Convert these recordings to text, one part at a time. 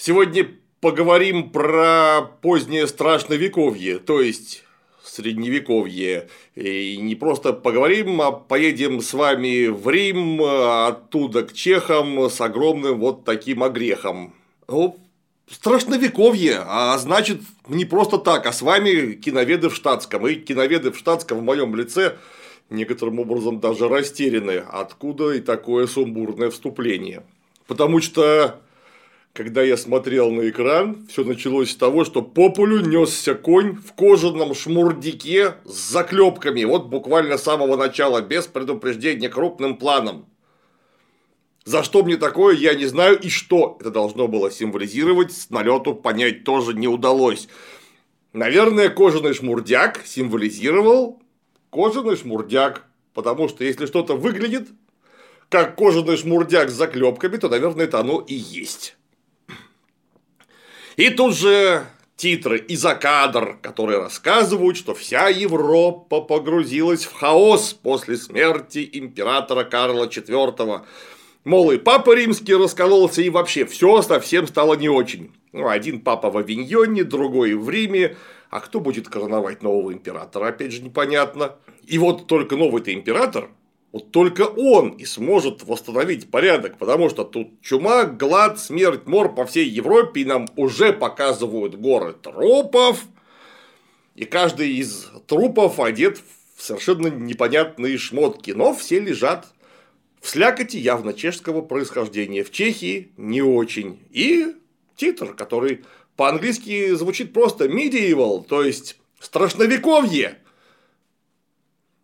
Сегодня поговорим про позднее страшновековье, то есть средневековье. И не просто поговорим, а поедем с вами в Рим, оттуда к чехам с огромным вот таким огрехом. Ну, страшновековье, а значит не просто так, а с вами киноведы в штатском. И киноведы в штатском в моем лице некоторым образом даже растеряны, откуда и такое сумбурное вступление. Потому что когда я смотрел на экран, все началось с того, что по полю несся конь в кожаном шмурдике с заклепками, вот буквально с самого начала, без предупреждения, крупным планом. За что мне такое, я не знаю, и что это должно было символизировать, с налету понять тоже не удалось. Наверное, кожаный шмурдяк символизировал кожаный шмурдяк, потому что если что-то выглядит как кожаный шмурдяк с заклепками, то, наверное, это оно и есть. И тут же титры и за кадр, которые рассказывают, что вся Европа погрузилась в хаос после смерти императора Карла IV. Мол, и папа римский раскололся, и вообще все совсем стало не очень. Ну, один папа в Авиньоне, другой в Риме, а кто будет короновать нового императора, опять же непонятно. И вот только новый-то император вот только он и сможет восстановить порядок, потому что тут чума, глад, смерть, мор по всей Европе, и нам уже показывают горы трупов, и каждый из трупов одет в совершенно непонятные шмотки, но все лежат в слякоти явно чешского происхождения, в Чехии не очень, и титр, который по-английски звучит просто medieval, то есть страшновековье.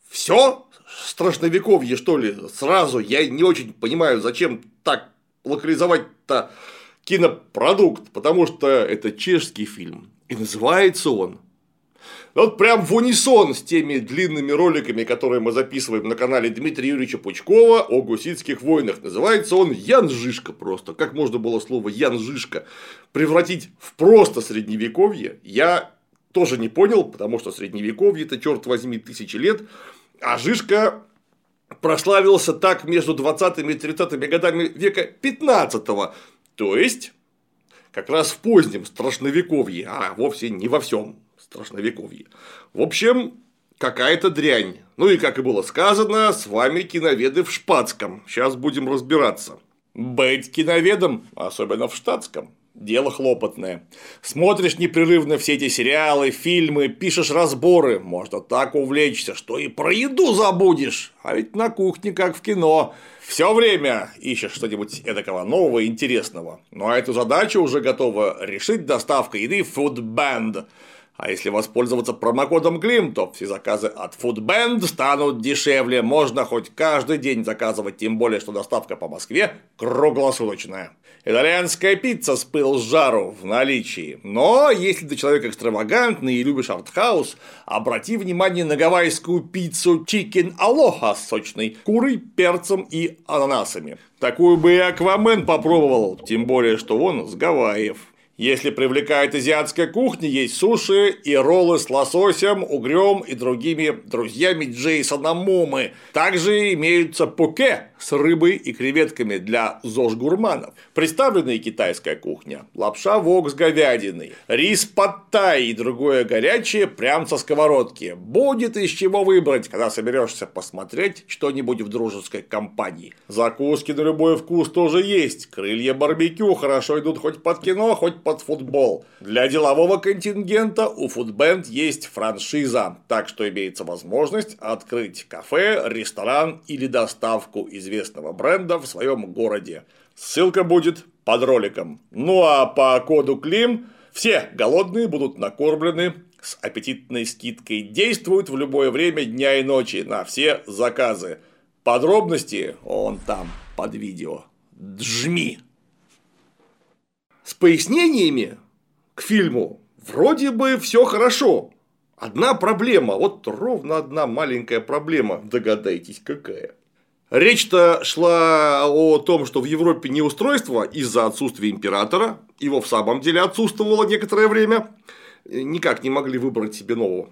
Все страшновековье, что ли, сразу. Я не очень понимаю, зачем так локализовать-то кинопродукт, потому что это чешский фильм. И называется он вот прям в унисон с теми длинными роликами, которые мы записываем на канале Дмитрия Юрьевича Пучкова о гуситских войнах. Называется он Ян Жишка просто. Как можно было слово Ян Жишка превратить в просто средневековье, я тоже не понял, потому что средневековье это, черт возьми, тысячи лет, а Жишка прославился так между 20 и 30 годами века 15 то есть как раз в позднем страшновековье, а вовсе не во всем страшновековье. В общем, какая-то дрянь. Ну и, как и было сказано, с вами киноведы в Шпатском. Сейчас будем разбираться. Быть киноведом, особенно в штатском, Дело хлопотное. Смотришь непрерывно все эти сериалы, фильмы, пишешь разборы. Можно так увлечься, что и про еду забудешь. А ведь на кухне, как в кино. Все время ищешь что-нибудь эдакого нового интересного. Ну а эту задачу уже готова решить доставка еды Food Band. А если воспользоваться промокодом Клим, то все заказы от Foodband станут дешевле. Можно хоть каждый день заказывать, тем более, что доставка по Москве круглосуточная. Итальянская пицца с пыл с жару в наличии. Но если ты человек экстравагантный и любишь артхаус, обрати внимание на гавайскую пиццу Chicken Aloha с сочной курой, перцем и ананасами. Такую бы и Аквамен попробовал, тем более, что он с Гавайев. Если привлекает азиатская кухня, есть суши и роллы с лососем, угрем и другими друзьями Джейсона Момы. Также имеются пуке с рыбой и креветками для ЗОЖ-гурманов. Представлена и китайская кухня, лапша вок с говядиной, рис паттай и другое горячее прям со сковородки. Будет из чего выбрать, когда соберешься посмотреть что-нибудь в дружеской компании. Закуски на любой вкус тоже есть. Крылья барбекю хорошо идут хоть под кино, хоть под футбол. Для делового контингента у Foodband есть франшиза, так что имеется возможность открыть кафе, ресторан или доставку известного бренда в своем городе. Ссылка будет под роликом. Ну а по коду КЛИМ все голодные будут накормлены с аппетитной скидкой. Действуют в любое время дня и ночи на все заказы. Подробности он там под видео. Джми! С пояснениями к фильму вроде бы все хорошо. Одна проблема, вот ровно одна маленькая проблема, догадайтесь какая. Речь-то шла о том, что в Европе неустройство из-за отсутствия императора, его в самом деле отсутствовало некоторое время, никак не могли выбрать себе нового,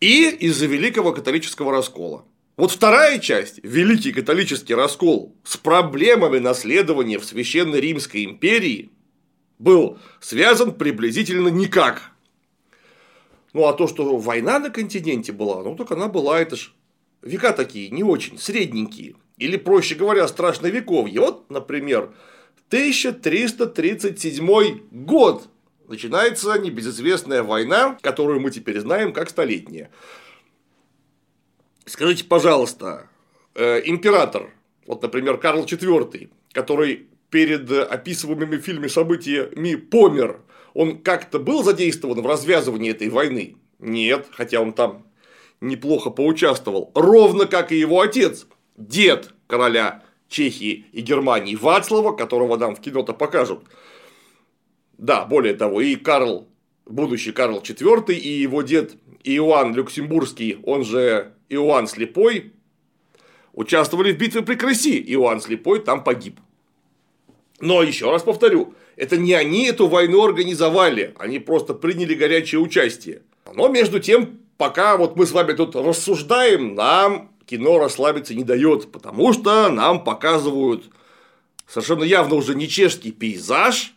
и из-за великого католического раскола. Вот вторая часть, Великий католический раскол, с проблемами наследования в Священной Римской империи, был связан приблизительно никак. Ну, а то, что война на континенте была, ну, так она была, это ж века такие, не очень, средненькие. Или, проще говоря, страшновековье. Вот, например, 1337 год начинается небезызвестная война, которую мы теперь знаем как столетняя. Скажите, пожалуйста, э, император, вот, например, Карл IV, который перед описываемыми в фильме событиями помер, он как-то был задействован в развязывании этой войны? Нет, хотя он там неплохо поучаствовал. Ровно как и его отец, дед короля Чехии и Германии Вацлава, которого нам в кино-то покажут. Да, более того, и Карл, будущий Карл IV, и его дед Иоанн Люксембургский, он же Иоанн Слепой, участвовали в битве при Крыси. Иоанн Слепой там погиб. Но еще раз повторю, это не они эту войну организовали, они просто приняли горячее участие. Но между тем, пока вот мы с вами тут рассуждаем, нам кино расслабиться не дает, потому что нам показывают совершенно явно уже не чешский пейзаж,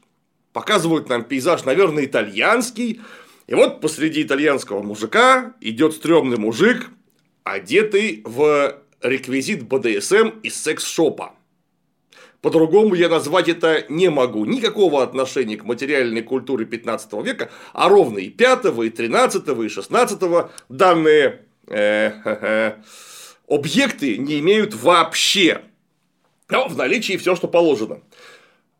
показывают нам пейзаж, наверное, итальянский. И вот посреди итальянского мужика идет стрёмный мужик, одетый в реквизит БДСМ из секс-шопа. По-другому я назвать это не могу. Никакого отношения к материальной культуре 15 века, а ровно и 5, и 13, и 16 данные э, объекты не имеют вообще. Но в наличии все, что положено.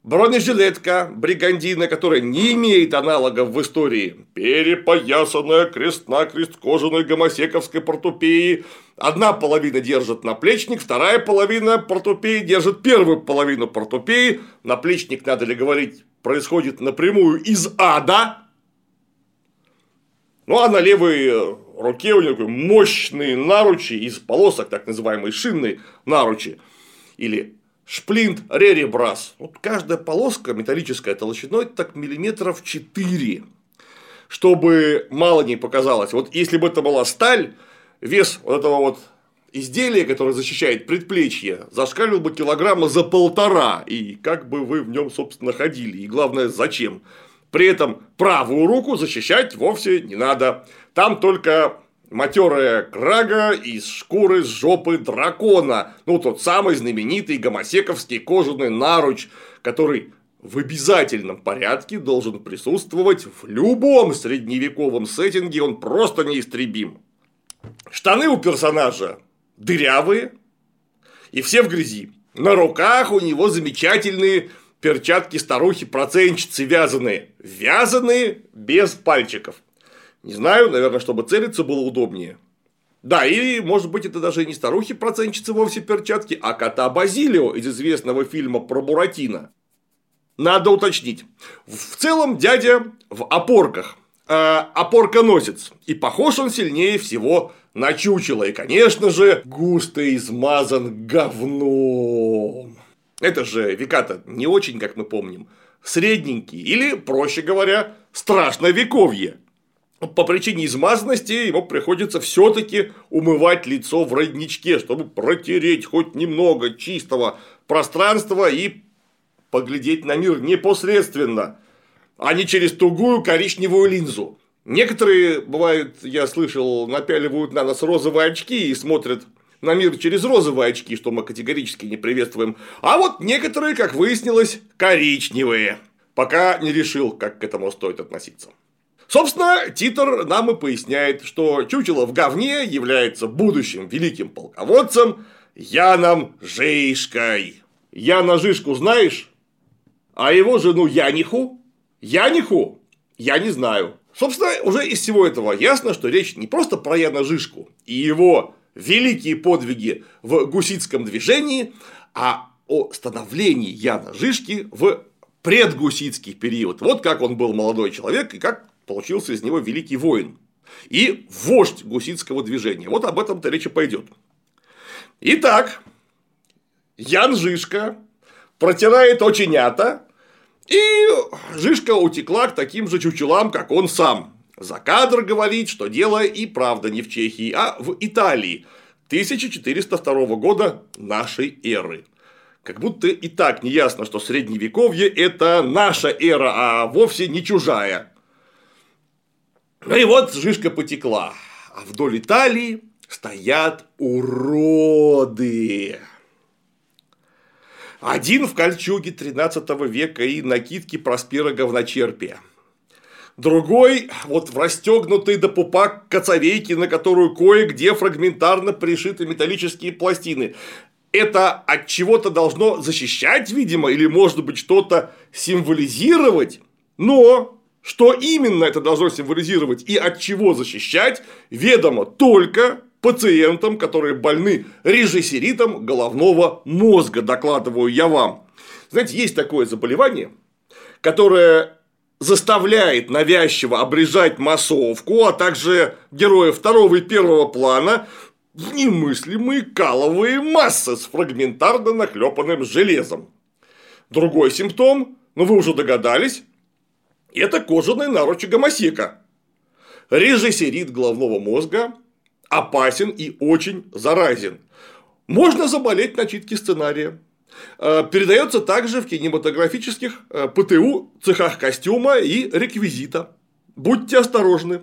Бронежилетка бригандина, которая не имеет аналогов в истории. Перепоясанная крест-накрест кожаной гомосековской портупеи. Одна половина держит наплечник, вторая половина портупеи держит первую половину портупеи. Наплечник, надо ли говорить, происходит напрямую из ада. Ну а на левой руке у него мощные наручи из полосок, так называемые шинные наручи. Или шплинт реребрас. Вот каждая полоска металлическая толщиной так миллиметров 4. Чтобы мало не показалось. Вот если бы это была сталь, вес вот этого вот изделия, которое защищает предплечье, зашкаливал бы килограмма за полтора. И как бы вы в нем, собственно, ходили. И главное, зачем? При этом правую руку защищать вовсе не надо. Там только матерая крага из шкуры с жопы дракона. Ну, тот самый знаменитый гомосековский кожаный наруч, который в обязательном порядке должен присутствовать в любом средневековом сеттинге, он просто неистребим. Штаны у персонажа дырявые, и все в грязи. На руках у него замечательные перчатки старухи-проценщицы вязаные. Вязаные без пальчиков. Не знаю, наверное, чтобы целиться было удобнее. Да, или, может быть, это даже не старухи-процентщицы вовсе перчатки, а кота Базилио из известного фильма про Буратино. Надо уточнить. В целом, дядя в опорках. Э, опорка-носец. И похож он сильнее всего на чучело. И, конечно же, густо измазан говном. Это же века-то не очень, как мы помним, средненький. Или, проще говоря, страшное вековье по причине измазанности ему приходится все-таки умывать лицо в родничке, чтобы протереть хоть немного чистого пространства и поглядеть на мир непосредственно, а не через тугую коричневую линзу. Некоторые, бывают, я слышал, напяливают на нас розовые очки и смотрят на мир через розовые очки, что мы категорически не приветствуем. А вот некоторые, как выяснилось, коричневые. Пока не решил, как к этому стоит относиться. Собственно, Титр нам и поясняет, что чучело в говне является будущим великим полководцем Яном Жишкой. Яна Жишку знаешь? А его жену Яниху? Яниху? Я не знаю. Собственно, уже из всего этого ясно, что речь не просто про Яна Жишку и его великие подвиги в гуситском движении, а о становлении Яна Жишки в предгуситский период. Вот как он был молодой человек и как получился из него великий воин и вождь гуситского движения. Вот об этом-то речь и пойдет. Итак, Ян Жишка протирает оченята, и Жишка утекла к таким же чучелам, как он сам. За кадр говорит, что дело и правда не в Чехии, а в Италии 1402 года нашей эры. Как будто и так не ясно, что средневековье – это наша эра, а вовсе не чужая. Ну и вот жишка потекла. А вдоль Италии стоят уроды. Один в кольчуге 13 века и накидке Проспера Говночерпия. Другой вот в расстегнутой до пупа коцовейке, на которую кое-где фрагментарно пришиты металлические пластины. Это от чего-то должно защищать, видимо, или может быть что-то символизировать. Но что именно это должно символизировать и от чего защищать, ведомо только пациентам, которые больны режиссеритом головного мозга, докладываю я вам. Знаете, есть такое заболевание, которое заставляет навязчиво обрежать массовку, а также героев второго и первого плана в немыслимые каловые массы с фрагментарно нахлепанным железом. Другой симптом, ну вы уже догадались, это кожаные наручи гомосека. Режиссерит головного мозга опасен и очень заразен. Можно заболеть на читке сценария. Э, передается также в кинематографических э, ПТУ, цехах костюма и реквизита. Будьте осторожны.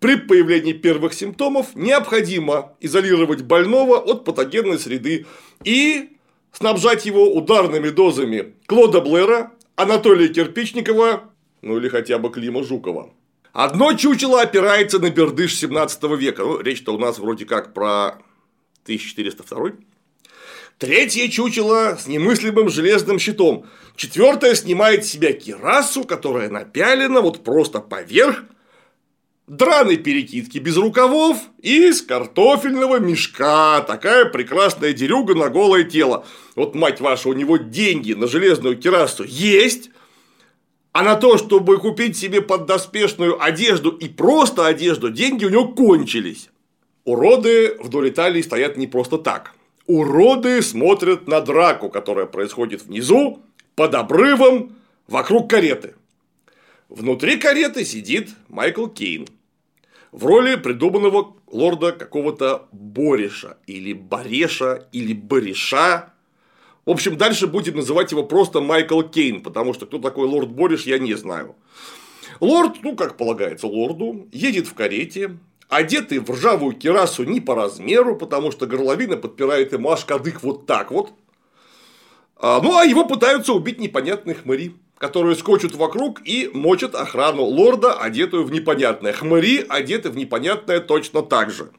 При появлении первых симптомов необходимо изолировать больного от патогенной среды и снабжать его ударными дозами Клода Блэра, Анатолия Кирпичникова ну или хотя бы Клима Жукова. Одно чучело опирается на бердыш 17 века. Ну, речь-то у нас вроде как про 1402. Третье чучело с немыслимым железным щитом. Четвертое снимает с себя кирасу, которая напялена вот просто поверх драной перекидки без рукавов из картофельного мешка. Такая прекрасная дерюга на голое тело. Вот, мать ваша, у него деньги на железную кирасу есть, а на то, чтобы купить себе поддоспешную одежду и просто одежду, деньги у него кончились. Уроды вдоль Италии стоят не просто так. Уроды смотрят на драку, которая происходит внизу, под обрывом, вокруг кареты. Внутри кареты сидит Майкл Кейн в роли придуманного лорда какого-то Бориша, или Бореша, или Бореша, в общем, дальше будем называть его просто Майкл Кейн, потому что кто такой лорд Бориш, я не знаю. Лорд, ну, как полагается лорду, едет в карете, одетый в ржавую кирасу не по размеру, потому что горловина подпирает ему аж кадык вот так вот. А, ну, а его пытаются убить непонятные хмыри, которые скочут вокруг и мочат охрану лорда, одетую в непонятное. Хмыри одеты в непонятное точно так же.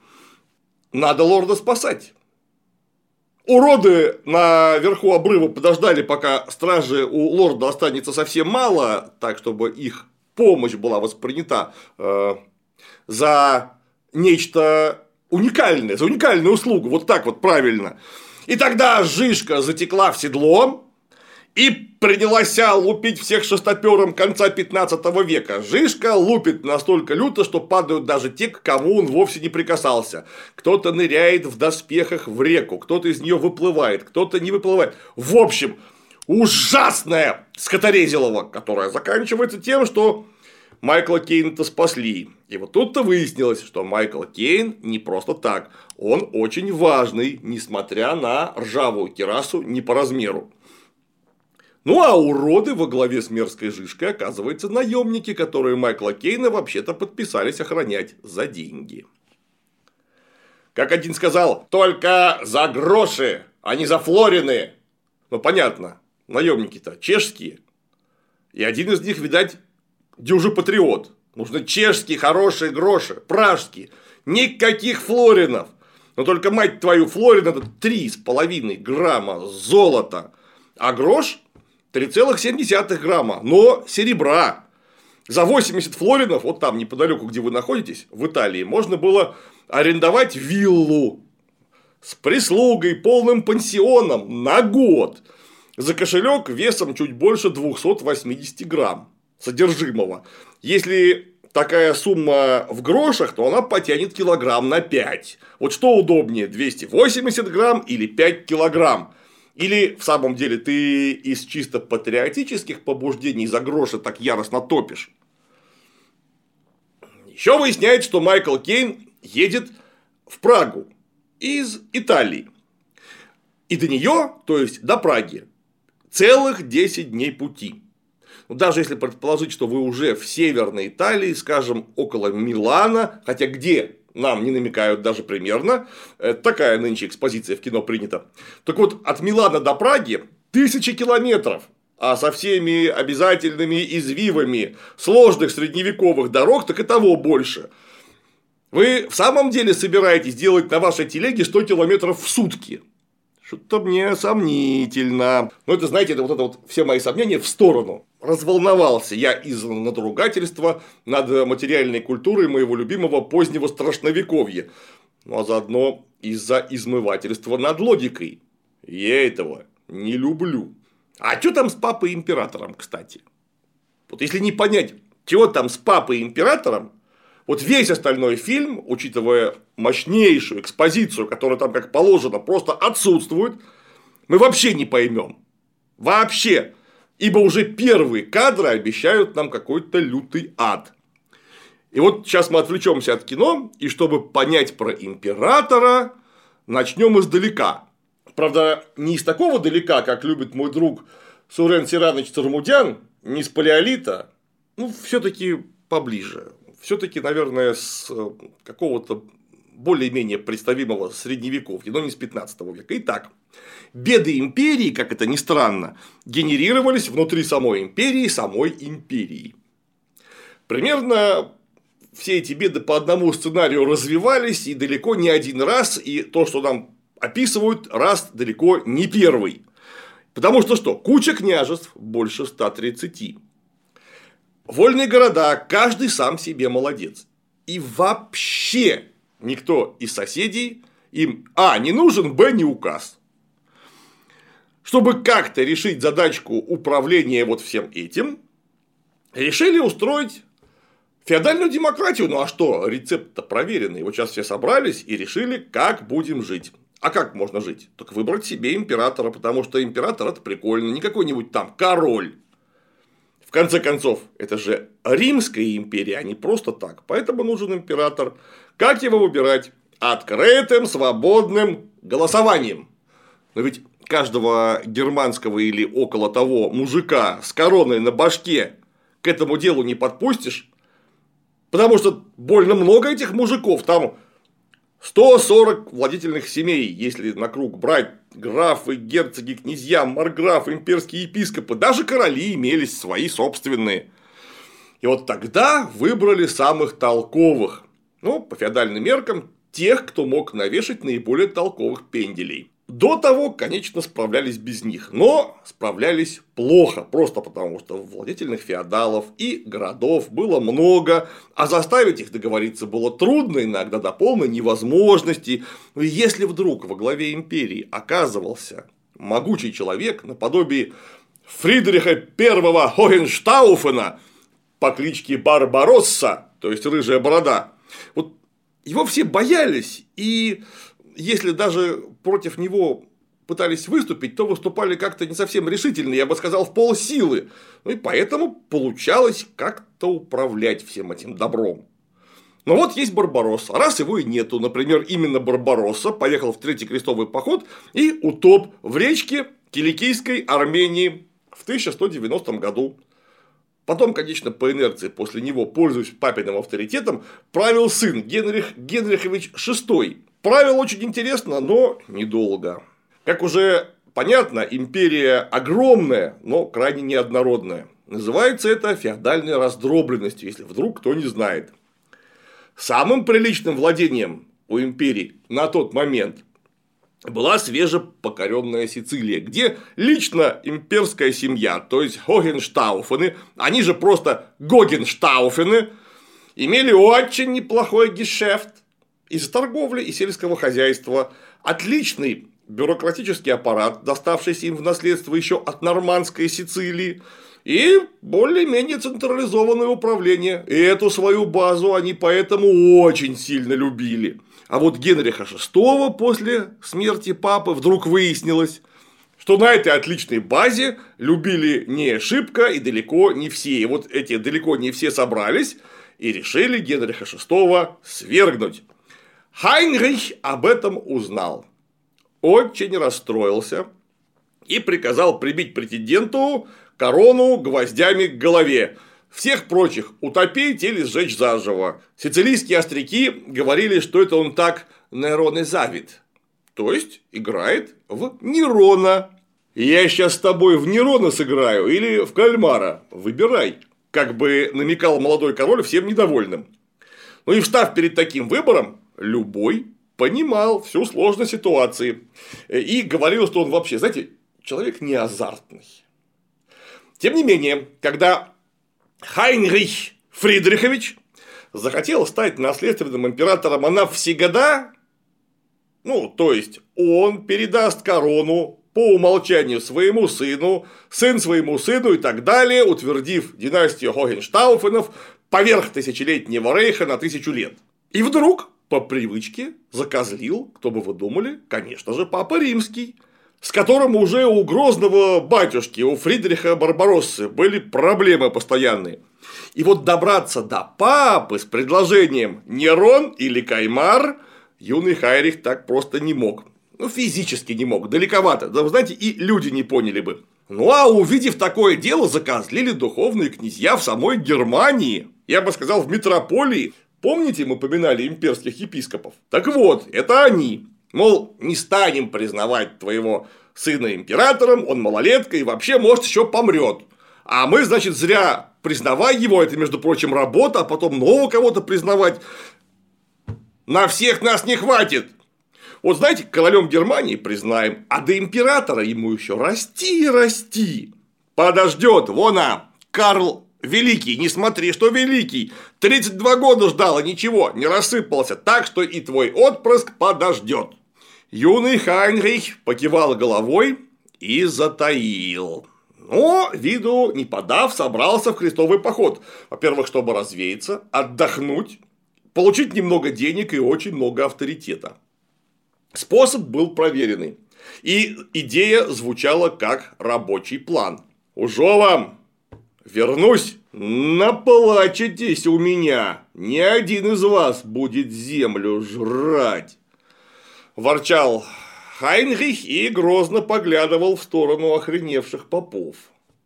Надо лорда спасать. Уроды наверху обрыва подождали, пока стражи у лорда останется совсем мало, так чтобы их помощь была воспринята э, за нечто уникальное, за уникальную услугу, вот так вот правильно. И тогда Жишка затекла в седло, и принялась лупить всех шестопером конца 15 века. Жишка лупит настолько люто, что падают даже те, к кому он вовсе не прикасался. Кто-то ныряет в доспехах в реку, кто-то из нее выплывает, кто-то не выплывает. В общем, ужасная скоторезилова, которая заканчивается тем, что Майкла Кейна-то спасли. И вот тут-то выяснилось, что Майкл Кейн не просто так. Он очень важный, несмотря на ржавую керасу не по размеру. Ну а уроды во главе с мерзкой жишкой оказываются наемники, которые Майкла Кейна вообще-то подписались охранять за деньги. Как один сказал, только за гроши, а не за флорины. Ну понятно, наемники-то чешские. И один из них, видать, дюжи патриот. Нужны чешские хорошие гроши, пражские. Никаких флоринов. Но только, мать твою, флорин это три с половиной грамма золота. А грош 3,7 грамма, но серебра. За 80 флоринов, вот там неподалеку, где вы находитесь, в Италии, можно было арендовать виллу с прислугой, полным пансионом на год за кошелек весом чуть больше 280 грамм содержимого. Если такая сумма в грошах, то она потянет килограмм на 5. Вот что удобнее, 280 грамм или 5 килограмм? Или в самом деле ты из чисто патриотических побуждений за гроши так яростно топишь? Еще выясняется, что Майкл Кейн едет в Прагу из Италии. И до нее, то есть до Праги, целых 10 дней пути. Но ну, даже если предположить, что вы уже в Северной Италии, скажем, около Милана, хотя где нам не намекают даже примерно, такая нынче экспозиция в кино принята. Так вот, от Милана до Праги тысячи километров, а со всеми обязательными извивами сложных средневековых дорог, так и того больше. Вы в самом деле собираетесь делать на вашей телеге 100 километров в сутки? Что-то мне сомнительно. Ну, это, знаете, это вот это вот все мои сомнения в сторону. Разволновался я из-за надругательства над материальной культурой моего любимого позднего страшновековья. Ну, а заодно из-за измывательства над логикой. Я этого не люблю. А что там с папой императором, кстати? Вот если не понять, чего там с папой императором, вот весь остальной фильм, учитывая мощнейшую экспозицию, которая там как положено просто отсутствует, мы вообще не поймем. Вообще. Ибо уже первые кадры обещают нам какой-то лютый ад. И вот сейчас мы отвлечемся от кино, и чтобы понять про императора, начнем издалека. Правда, не из такого далека, как любит мой друг Сурен Сиранович Цармудян, не с палеолита, ну, все-таки поближе все-таки, наверное, с э, какого-то более-менее представимого средневековья, но не с 15 века. Итак, беды империи, как это ни странно, генерировались внутри самой империи, самой империи. Примерно все эти беды по одному сценарию развивались и далеко не один раз, и то, что нам описывают, раз далеко не первый. Потому что что? Куча княжеств, больше 130. Вольные города, каждый сам себе молодец. И вообще никто из соседей им А. не нужен, Б. не указ. Чтобы как-то решить задачку управления вот всем этим, решили устроить феодальную демократию. Ну а что, рецепт-то проверенный. Вот сейчас все собрались и решили, как будем жить. А как можно жить? Так выбрать себе императора, потому что император это прикольно, не какой-нибудь там король. В конце концов, это же Римская империя, а не просто так. Поэтому нужен император. Как его выбирать? Открытым, свободным голосованием. Но ведь каждого германского или около того мужика с короной на башке к этому делу не подпустишь. Потому что больно много этих мужиков. Там 140 владетельных семей, если на круг брать графы, герцоги, князья, марграфы, имперские епископы, даже короли имелись свои собственные. И вот тогда выбрали самых толковых, ну, по феодальным меркам, тех, кто мог навешать наиболее толковых пенделей. До того, конечно, справлялись без них, но справлялись плохо, просто потому что владетельных феодалов и городов было много, а заставить их договориться было трудно, иногда до полной невозможности. Но если вдруг во главе империи оказывался могучий человек наподобие Фридриха I Хогенштауфена по кличке Барбаросса, то есть Рыжая Борода, вот его все боялись, и если даже против него пытались выступить, то выступали как-то не совсем решительно, я бы сказал, в полсилы. Ну и поэтому получалось как-то управлять всем этим добром. Но вот есть Барбаросса, раз его и нету, например, именно Барбаросса поехал в Третий крестовый поход и утоп в речке Киликийской Армении в 1190 году. Потом, конечно, по инерции после него, пользуясь папиным авторитетом, правил сын Генрих Генрихович VI, Правил очень интересно, но недолго. Как уже понятно, империя огромная, но крайне неоднородная. Называется это феодальной раздробленностью, если вдруг кто не знает. Самым приличным владением у империи на тот момент была свежепокоренная Сицилия, где лично имперская семья, то есть Гогенштауфены, они же просто Гогенштауфены, имели очень неплохой гешефт из торговли и сельского хозяйства, отличный бюрократический аппарат, доставшийся им в наследство еще от нормандской Сицилии, и более-менее централизованное управление. И эту свою базу они поэтому очень сильно любили. А вот Генриха VI после смерти папы вдруг выяснилось, что на этой отличной базе любили не шибко и далеко не все. И вот эти далеко не все собрались и решили Генриха VI свергнуть. Хайнрих об этом узнал. очень расстроился и приказал прибить претенденту корону гвоздями к голове. Всех прочих утопить или сжечь заживо. Сицилийские остряки говорили, что это он так Нейрон и завид. То есть играет в Нерона. Я сейчас с тобой в Нерона сыграю или в кальмара. Выбирай. Как бы намекал молодой король всем недовольным. Ну и встав перед таким выбором, любой понимал всю сложность ситуации. И говорил, что он вообще, знаете, человек не азартный. Тем не менее, когда Хайнрих Фридрихович захотел стать наследственным императором, она всегда, ну, то есть, он передаст корону по умолчанию своему сыну, сын своему сыну и так далее, утвердив династию Хогенштауфенов поверх тысячелетнего рейха на тысячу лет. И вдруг, по привычке, закозлил, кто бы вы думали, конечно же, Папа Римский, с которым уже у грозного батюшки, у Фридриха Барбароссы были проблемы постоянные. И вот добраться до папы с предложением Нерон или Каймар юный Хайрих так просто не мог. Ну, физически не мог, далековато. Да, вы знаете, и люди не поняли бы. Ну, а увидев такое дело, закозлили духовные князья в самой Германии. Я бы сказал, в метрополии. Помните, мы поминали имперских епископов? Так вот, это они. Мол, не станем признавать твоего сына императором, он малолетка и вообще, может, еще помрет. А мы, значит, зря признавай его, это, между прочим, работа, а потом нового кого-то признавать. На всех нас не хватит. Вот знаете, королем Германии признаем, а до императора ему еще расти и расти. Подождет, вон а, Карл Великий, не смотри, что великий. 32 года ждал, а ничего, не рассыпался, так что и твой отпрыск подождет. Юный Хайнрих покивал головой и затаил. Но, виду не подав, собрался в крестовый поход. Во-первых, чтобы развеяться, отдохнуть, получить немного денег и очень много авторитета. Способ был проверенный. И идея звучала как рабочий план. Уже вам вернусь, наплачетесь у меня. Ни один из вас будет землю жрать. Ворчал Хайнрих и грозно поглядывал в сторону охреневших попов.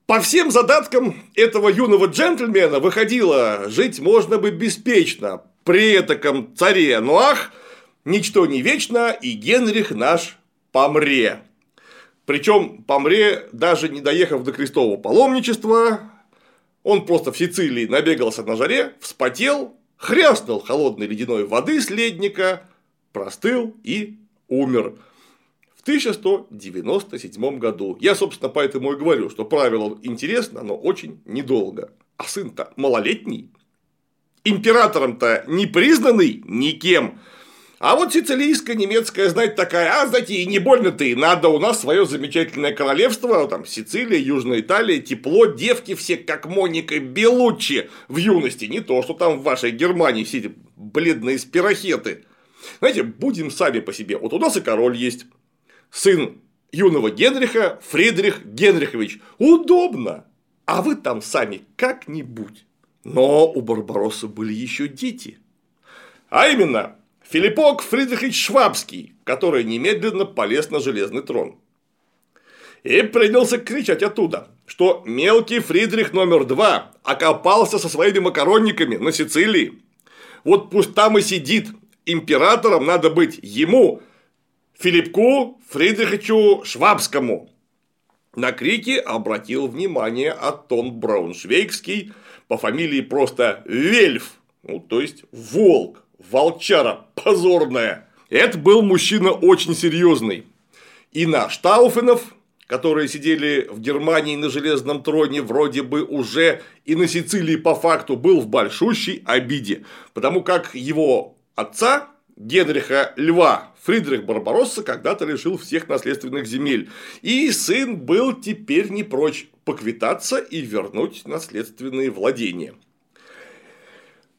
По всем задаткам этого юного джентльмена выходило, жить можно бы беспечно при этом царе Нуах, ничто не вечно, и Генрих наш помре. Причем помре, даже не доехав до крестового паломничества, он просто в Сицилии набегался на жаре, вспотел, хряснул холодной ледяной воды с ледника, простыл и умер в 1197 году. Я, собственно, поэтому и говорю, что правило интересно, но очень недолго. А сын-то малолетний. Императором-то не признанный никем. А вот сицилийская немецкая знать такая, а, знаете, и не больно-то и надо, у нас свое замечательное королевство, там Сицилия, Южная Италия, тепло, девки все как Моника Белуччи в юности, не то, что там в вашей Германии все эти бледные спирохеты. Знаете, будем сами по себе. Вот у нас и король есть. Сын юного Генриха Фридрих Генрихович. Удобно. А вы там сами как-нибудь. Но у Барбаросса были еще дети. А именно, Филиппок Фридрихович Швабский, который немедленно полез на железный трон. И принялся кричать оттуда, что мелкий Фридрих номер два окопался со своими макаронниками на Сицилии. Вот пусть там и сидит, императором надо быть ему, Филиппку Фридриховичу Швабскому. На крики обратил внимание Аттон Брауншвейгский по фамилии просто Вельф, ну, то есть волк, волчара позорная. Это был мужчина очень серьезный. И на Штауфенов, которые сидели в Германии на железном троне, вроде бы уже и на Сицилии по факту был в большущей обиде, потому как его отца Генриха Льва Фридрих Барбаросса когда-то лишил всех наследственных земель, и сын был теперь не прочь поквитаться и вернуть наследственные владения.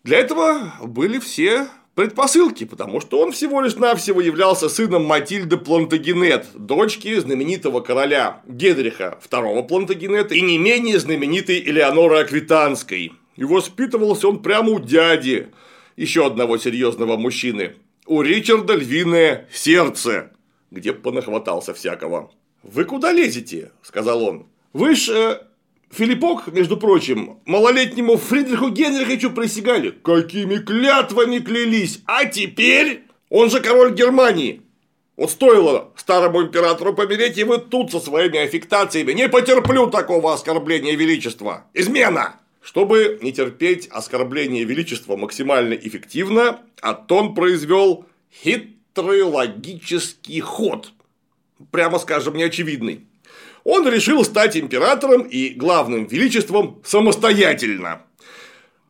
Для этого были все предпосылки, потому что он всего лишь навсего являлся сыном Матильды Плантагенет, дочки знаменитого короля Генриха II Плантагенета и не менее знаменитой Элеоноры Аквитанской. И воспитывался он прямо у дяди, еще одного серьезного мужчины. У Ричарда львиное сердце. где понахватался всякого. «Вы куда лезете?» – сказал он. «Вы ж, э, Филиппок, между прочим, малолетнему Фридриху Генриховичу присягали. Какими клятвами клялись! А теперь он же король Германии. Вот стоило старому императору помереть, и вы тут со своими аффектациями. Не потерплю такого оскорбления величества. Измена! Чтобы не терпеть оскорбление величества максимально эффективно, Атон произвел хитрый логический ход. Прямо скажем, неочевидный. Он решил стать императором и главным величеством самостоятельно.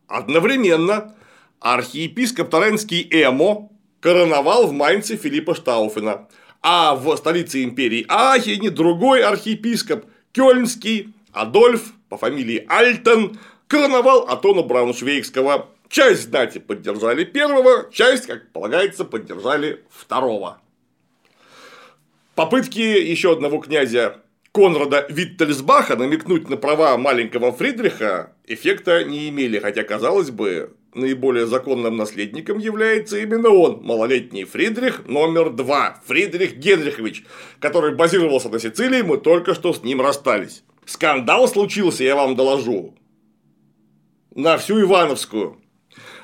Одновременно архиепископ Таренский Эмо короновал в Майнце Филиппа Штауфена, а в столице империи Ахене другой архиепископ Кёльнский Адольф по фамилии Альтен короновал Атона Брауншвейгского. Часть знати поддержали первого, часть, как полагается, поддержали второго. Попытки еще одного князя Конрада Виттельсбаха намекнуть на права маленького Фридриха эффекта не имели, хотя, казалось бы, наиболее законным наследником является именно он, малолетний Фридрих номер два, Фридрих Генрихович, который базировался на Сицилии, мы только что с ним расстались. Скандал случился, я вам доложу, на всю Ивановскую.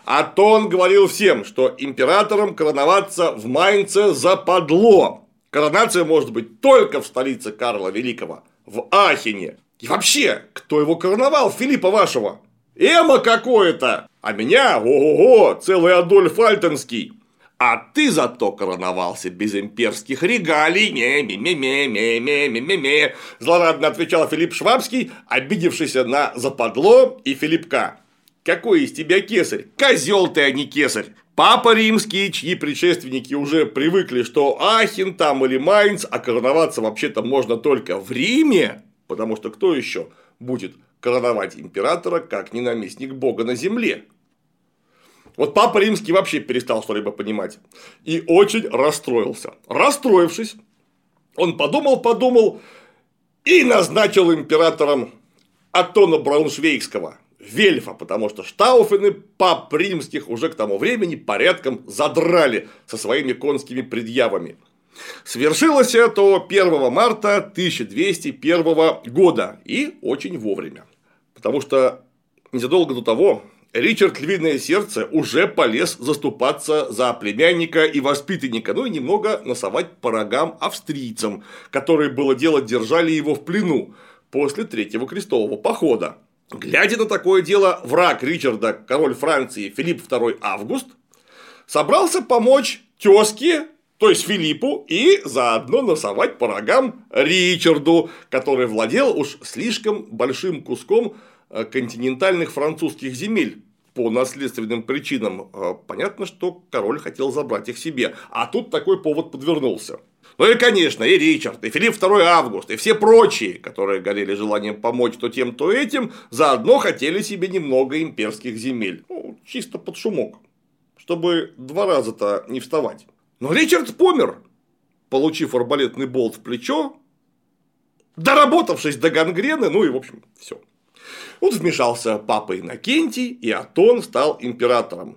А то он говорил всем, что императором короноваться в Майнце западло, Коронация может быть только в столице Карла Великого, в Ахене. И вообще, кто его короновал, Филиппа вашего? Эма какое-то! А меня, ого-го, целый Адольф Альтенский. А ты зато короновался без имперских регалий. не ме ме ме ме ме ме ме ме Злорадно отвечал Филипп Швабский, обидевшийся на западло и Филиппка. Какой из тебя кесарь? Козел ты, а не кесарь. Папа римский, чьи предшественники уже привыкли, что Ахин там или Майнц, а короноваться вообще-то можно только в Риме, потому что кто еще будет короновать императора, как не наместник Бога на земле? Вот Папа Римский вообще перестал что-либо понимать и очень расстроился. Расстроившись, он подумал-подумал и назначил императором Атона Брауншвейгского – Вельфа, потому что Штауфены пап римских уже к тому времени порядком задрали со своими конскими предъявами. Свершилось это 1 марта 1201 года и очень вовремя. Потому что незадолго до того Ричард Львиное Сердце уже полез заступаться за племянника и воспитанника, ну и немного носовать по рогам австрийцам, которые было дело держали его в плену после Третьего крестового похода. Глядя на такое дело, враг Ричарда, король Франции Филипп II Август, собрался помочь тезке, то есть Филиппу, и заодно носовать по рогам Ричарду, который владел уж слишком большим куском э, континентальных французских земель по наследственным причинам. Э, понятно, что король хотел забрать их себе, а тут такой повод подвернулся. Ну и, конечно, и Ричард, и Филипп II Август, и все прочие, которые горели желанием помочь то тем, то этим, заодно хотели себе немного имперских земель. Ну, чисто под шумок. Чтобы два раза-то не вставать. Но Ричард помер, получив арбалетный болт в плечо, доработавшись до гангрены, ну и, в общем, все. Вот вмешался папа Иннокентий, и Атон стал императором.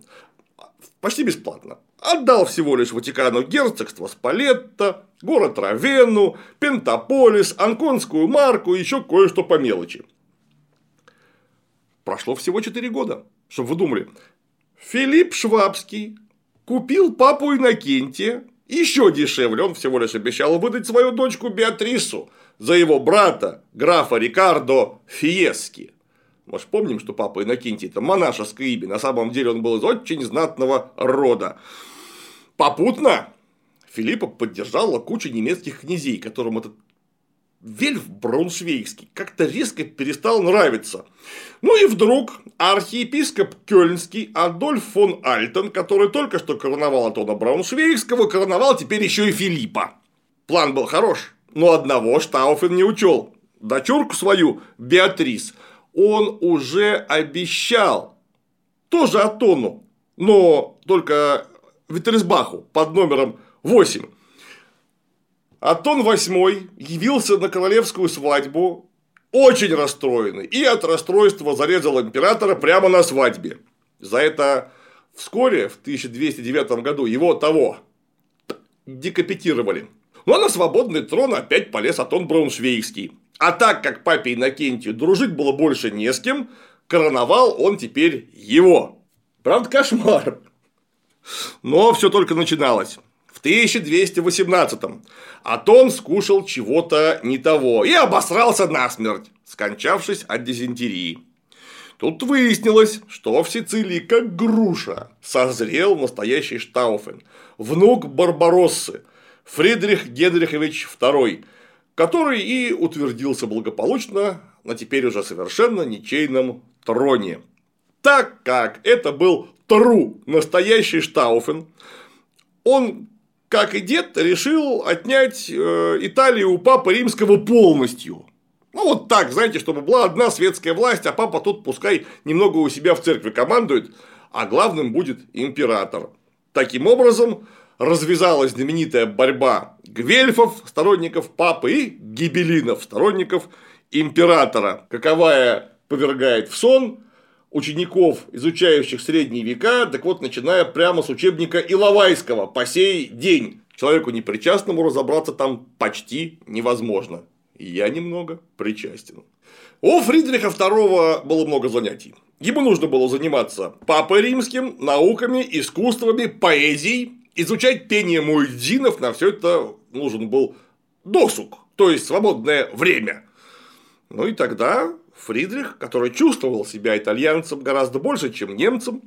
Почти бесплатно отдал всего лишь Ватикану герцогство Спалетто, город Равенну, Пентаполис, Анконскую марку и еще кое-что по мелочи. Прошло всего 4 года, чтобы вы думали. Филипп Швабский купил папу Иннокентия еще дешевле, он всего лишь обещал выдать свою дочку Беатрису за его брата, графа Рикардо Фиески. Мы же помним, что папа Иннокентий – это монашеское имя, на самом деле он был из очень знатного рода. Попутно Филиппа поддержала куча немецких князей, которым этот Вельф Брауншвейгский как-то резко перестал нравиться. Ну и вдруг архиепископ Кёльнский Адольф фон Альтен, который только что короновал Антона Брауншвейгского, короновал теперь еще и Филиппа. План был хорош, но одного Штауфен не учел. Дочурку свою, Беатрис, он уже обещал тоже Атону, но только Витерсбаху под номером 8. Антон VIII явился на королевскую свадьбу очень расстроенный и от расстройства зарезал императора прямо на свадьбе. За это вскоре, в 1209 году, его того декапитировали. Но на свободный трон опять полез Атон Брауншвейгский. А так как папе Иннокентию дружить было больше не с кем, короновал он теперь его. Правда, кошмар. Но все только начиналось. В 1218-м Атон скушал чего-то не того и обосрался насмерть, скончавшись от дизентерии. Тут выяснилось, что в Сицилии, как груша, созрел настоящий Штауфен, внук Барбароссы, Фридрих Генрихович II, который и утвердился благополучно на теперь уже совершенно ничейном троне. Так как это был Тру, настоящий Штауфен, он, как и дед, решил отнять э, Италию у папы римского полностью. Ну, вот так, знаете, чтобы была одна светская власть, а папа тут пускай немного у себя в церкви командует, а главным будет император. Таким образом, развязалась знаменитая борьба гвельфов, сторонников папы, и гибелинов, сторонников императора, каковая повергает в сон учеников, изучающих средние века, так вот, начиная прямо с учебника Иловайского по сей день. Человеку непричастному разобраться там почти невозможно я немного причастен. У Фридриха II было много занятий. Ему нужно было заниматься папой римским, науками, искусствами, поэзией, изучать пение муэдзинов, на все это нужен был досуг, то есть свободное время. Ну и тогда Фридрих, который чувствовал себя итальянцем гораздо больше, чем немцем,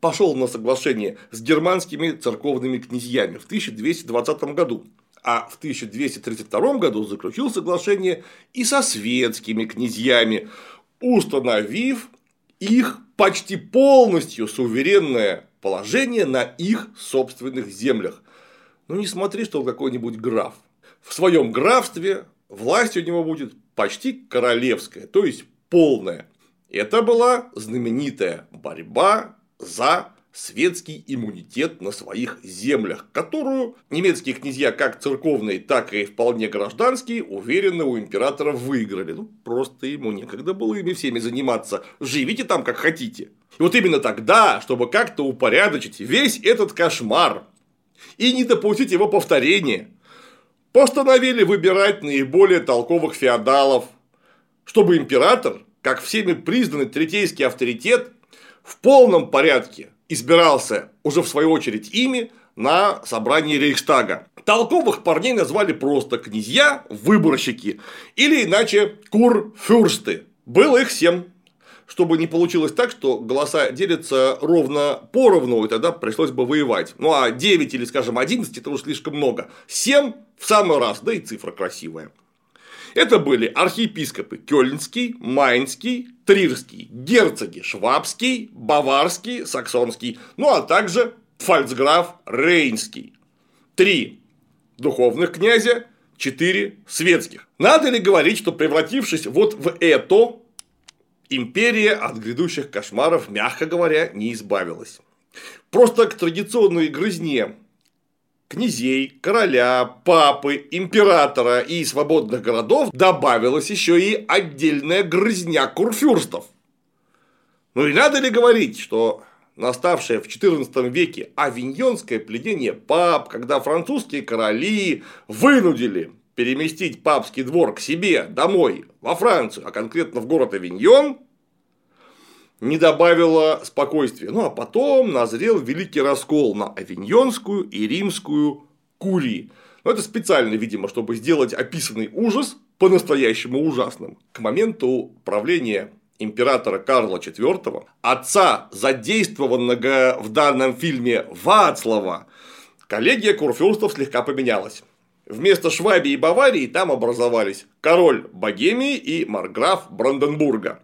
пошел на соглашение с германскими церковными князьями в 1220 году, а в 1232 году заключил соглашение и со светскими князьями, установив их почти полностью суверенное положение на их собственных землях. Ну не смотри, что он какой-нибудь граф. В своем графстве власть у него будет почти королевская, то есть полная. Это была знаменитая борьба за светский иммунитет на своих землях, которую немецкие князья, как церковные, так и вполне гражданские, уверенно у императора выиграли. Ну, просто ему некогда было ими всеми заниматься. Живите там, как хотите. И вот именно тогда, чтобы как-то упорядочить весь этот кошмар и не допустить его повторения, постановили выбирать наиболее толковых феодалов, чтобы император, как всеми признанный третейский авторитет, в полном порядке избирался уже в свою очередь ими на собрании Рейхстага. Толковых парней назвали просто князья, выборщики или иначе курфюрсты. Было их семь. Чтобы не получилось так, что голоса делятся ровно поровну, и тогда пришлось бы воевать. Ну а 9 или, скажем, 11 это уже слишком много. 7 в самый раз, да и цифра красивая. Это были архиепископы Кёльнский, Майнский, Трирский, герцоги Швабский, Баварский, Саксонский, ну а также фальцграф Рейнский. Три духовных князя, четыре светских. Надо ли говорить, что превратившись вот в это, империя от грядущих кошмаров, мягко говоря, не избавилась. Просто к традиционной грызне князей, короля, папы, императора и свободных городов добавилась еще и отдельная грызня курфюрстов. Ну и надо ли говорить, что наставшее в XIV веке авиньонское пледение пап, когда французские короли вынудили переместить папский двор к себе домой во Францию, а конкретно в город Авиньон, не добавило спокойствия. Ну а потом назрел великий раскол на авиньонскую и римскую курии. Но это специально, видимо, чтобы сделать описанный ужас по-настоящему ужасным. К моменту правления императора Карла IV, отца задействованного в данном фильме Вацлава, коллегия курфюрстов слегка поменялась. Вместо Швабии и Баварии там образовались король Богемии и марграф Бранденбурга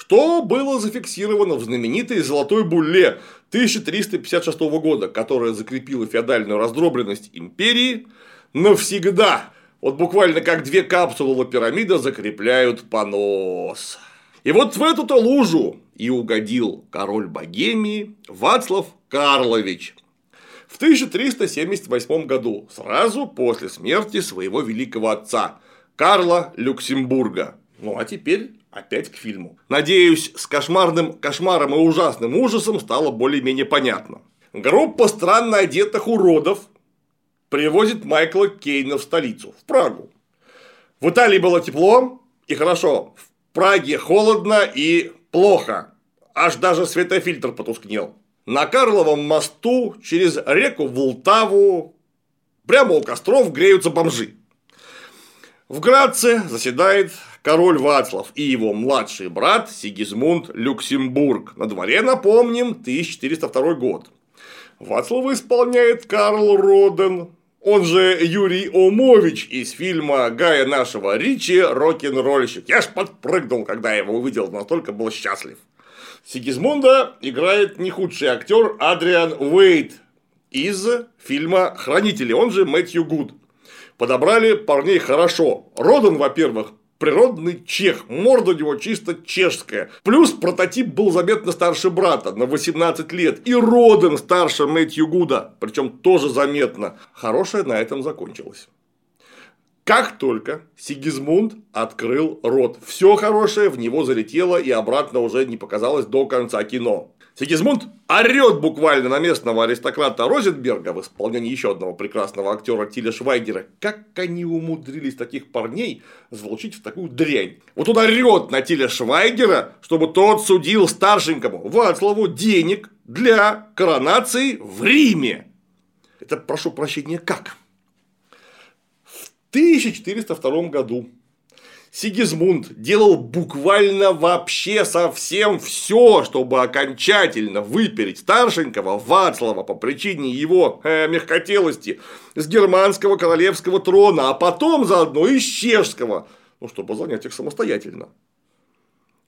что было зафиксировано в знаменитой «Золотой булле» 1356 года, которая закрепила феодальную раздробленность империи навсегда. Вот буквально как две капсулы пирамида закрепляют понос. И вот в эту-то лужу и угодил король Богемии Вацлав Карлович. В 1378 году, сразу после смерти своего великого отца Карла Люксембурга. Ну а теперь Опять к фильму. Надеюсь, с кошмарным кошмаром и ужасным ужасом стало более-менее понятно. Группа странно одетых уродов привозит Майкла Кейна в столицу, в Прагу. В Италии было тепло и хорошо, в Праге холодно и плохо, аж даже светофильтр потускнел. На Карловом мосту через реку Волтаву прямо у костров греются бомжи. В Граце заседает король Вацлав и его младший брат Сигизмунд Люксембург. На дворе, напомним, 1402 год. Вацлава исполняет Карл Роден, он же Юрий Омович из фильма Гая нашего Ричи «Рок-н-ролльщик». Я ж подпрыгнул, когда я его увидел, настолько был счастлив. Сигизмунда играет не худший актер Адриан Уэйт из фильма «Хранители», он же Мэтью Гуд. Подобрали парней хорошо. Родан, во-первых, природный чех, морда у него чисто чешская. Плюс прототип был заметно старше брата на 18 лет. И Роден старше Мэтью Гуда, причем тоже заметно. Хорошее на этом закончилось. Как только Сигизмунд открыл рот, все хорошее в него залетело и обратно уже не показалось до конца кино. Сигизмунд орет буквально на местного аристократа Розенберга в исполнении еще одного прекрасного актера Тиля Швайгера. Как они умудрились таких парней звучить в такую дрянь. Вот он орет на Тиля Швайгера, чтобы тот судил старшенькому Вацлаву денег для коронации в Риме. Это, прошу прощения, как? 1402 году Сигизмунд делал буквально вообще совсем все, чтобы окончательно выпереть старшенького Вацлава по причине его э, мягкотелости с германского королевского трона, а потом заодно и с чешского, ну, чтобы занять их самостоятельно.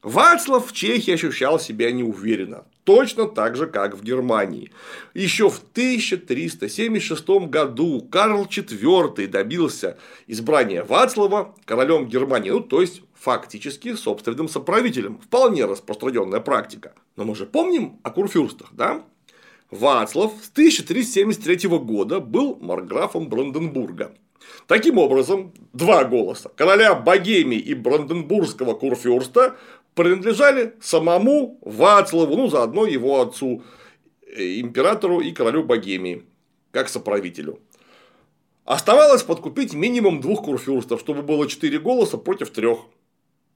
Вацлав в Чехии ощущал себя неуверенно, точно так же, как в Германии. Еще в 1376 году Карл IV добился избрания Вацлава королем Германии, ну, то есть фактически собственным соправителем. Вполне распространенная практика. Но мы же помним о курфюрстах, да? Вацлав с 1373 года был марграфом Бранденбурга. Таким образом, два голоса короля Богемии и Бранденбургского курфюрста принадлежали самому Вацлаву, ну, заодно его отцу, э, императору и королю Богемии, как соправителю. Оставалось подкупить минимум двух курфюрстов, чтобы было четыре голоса против трех.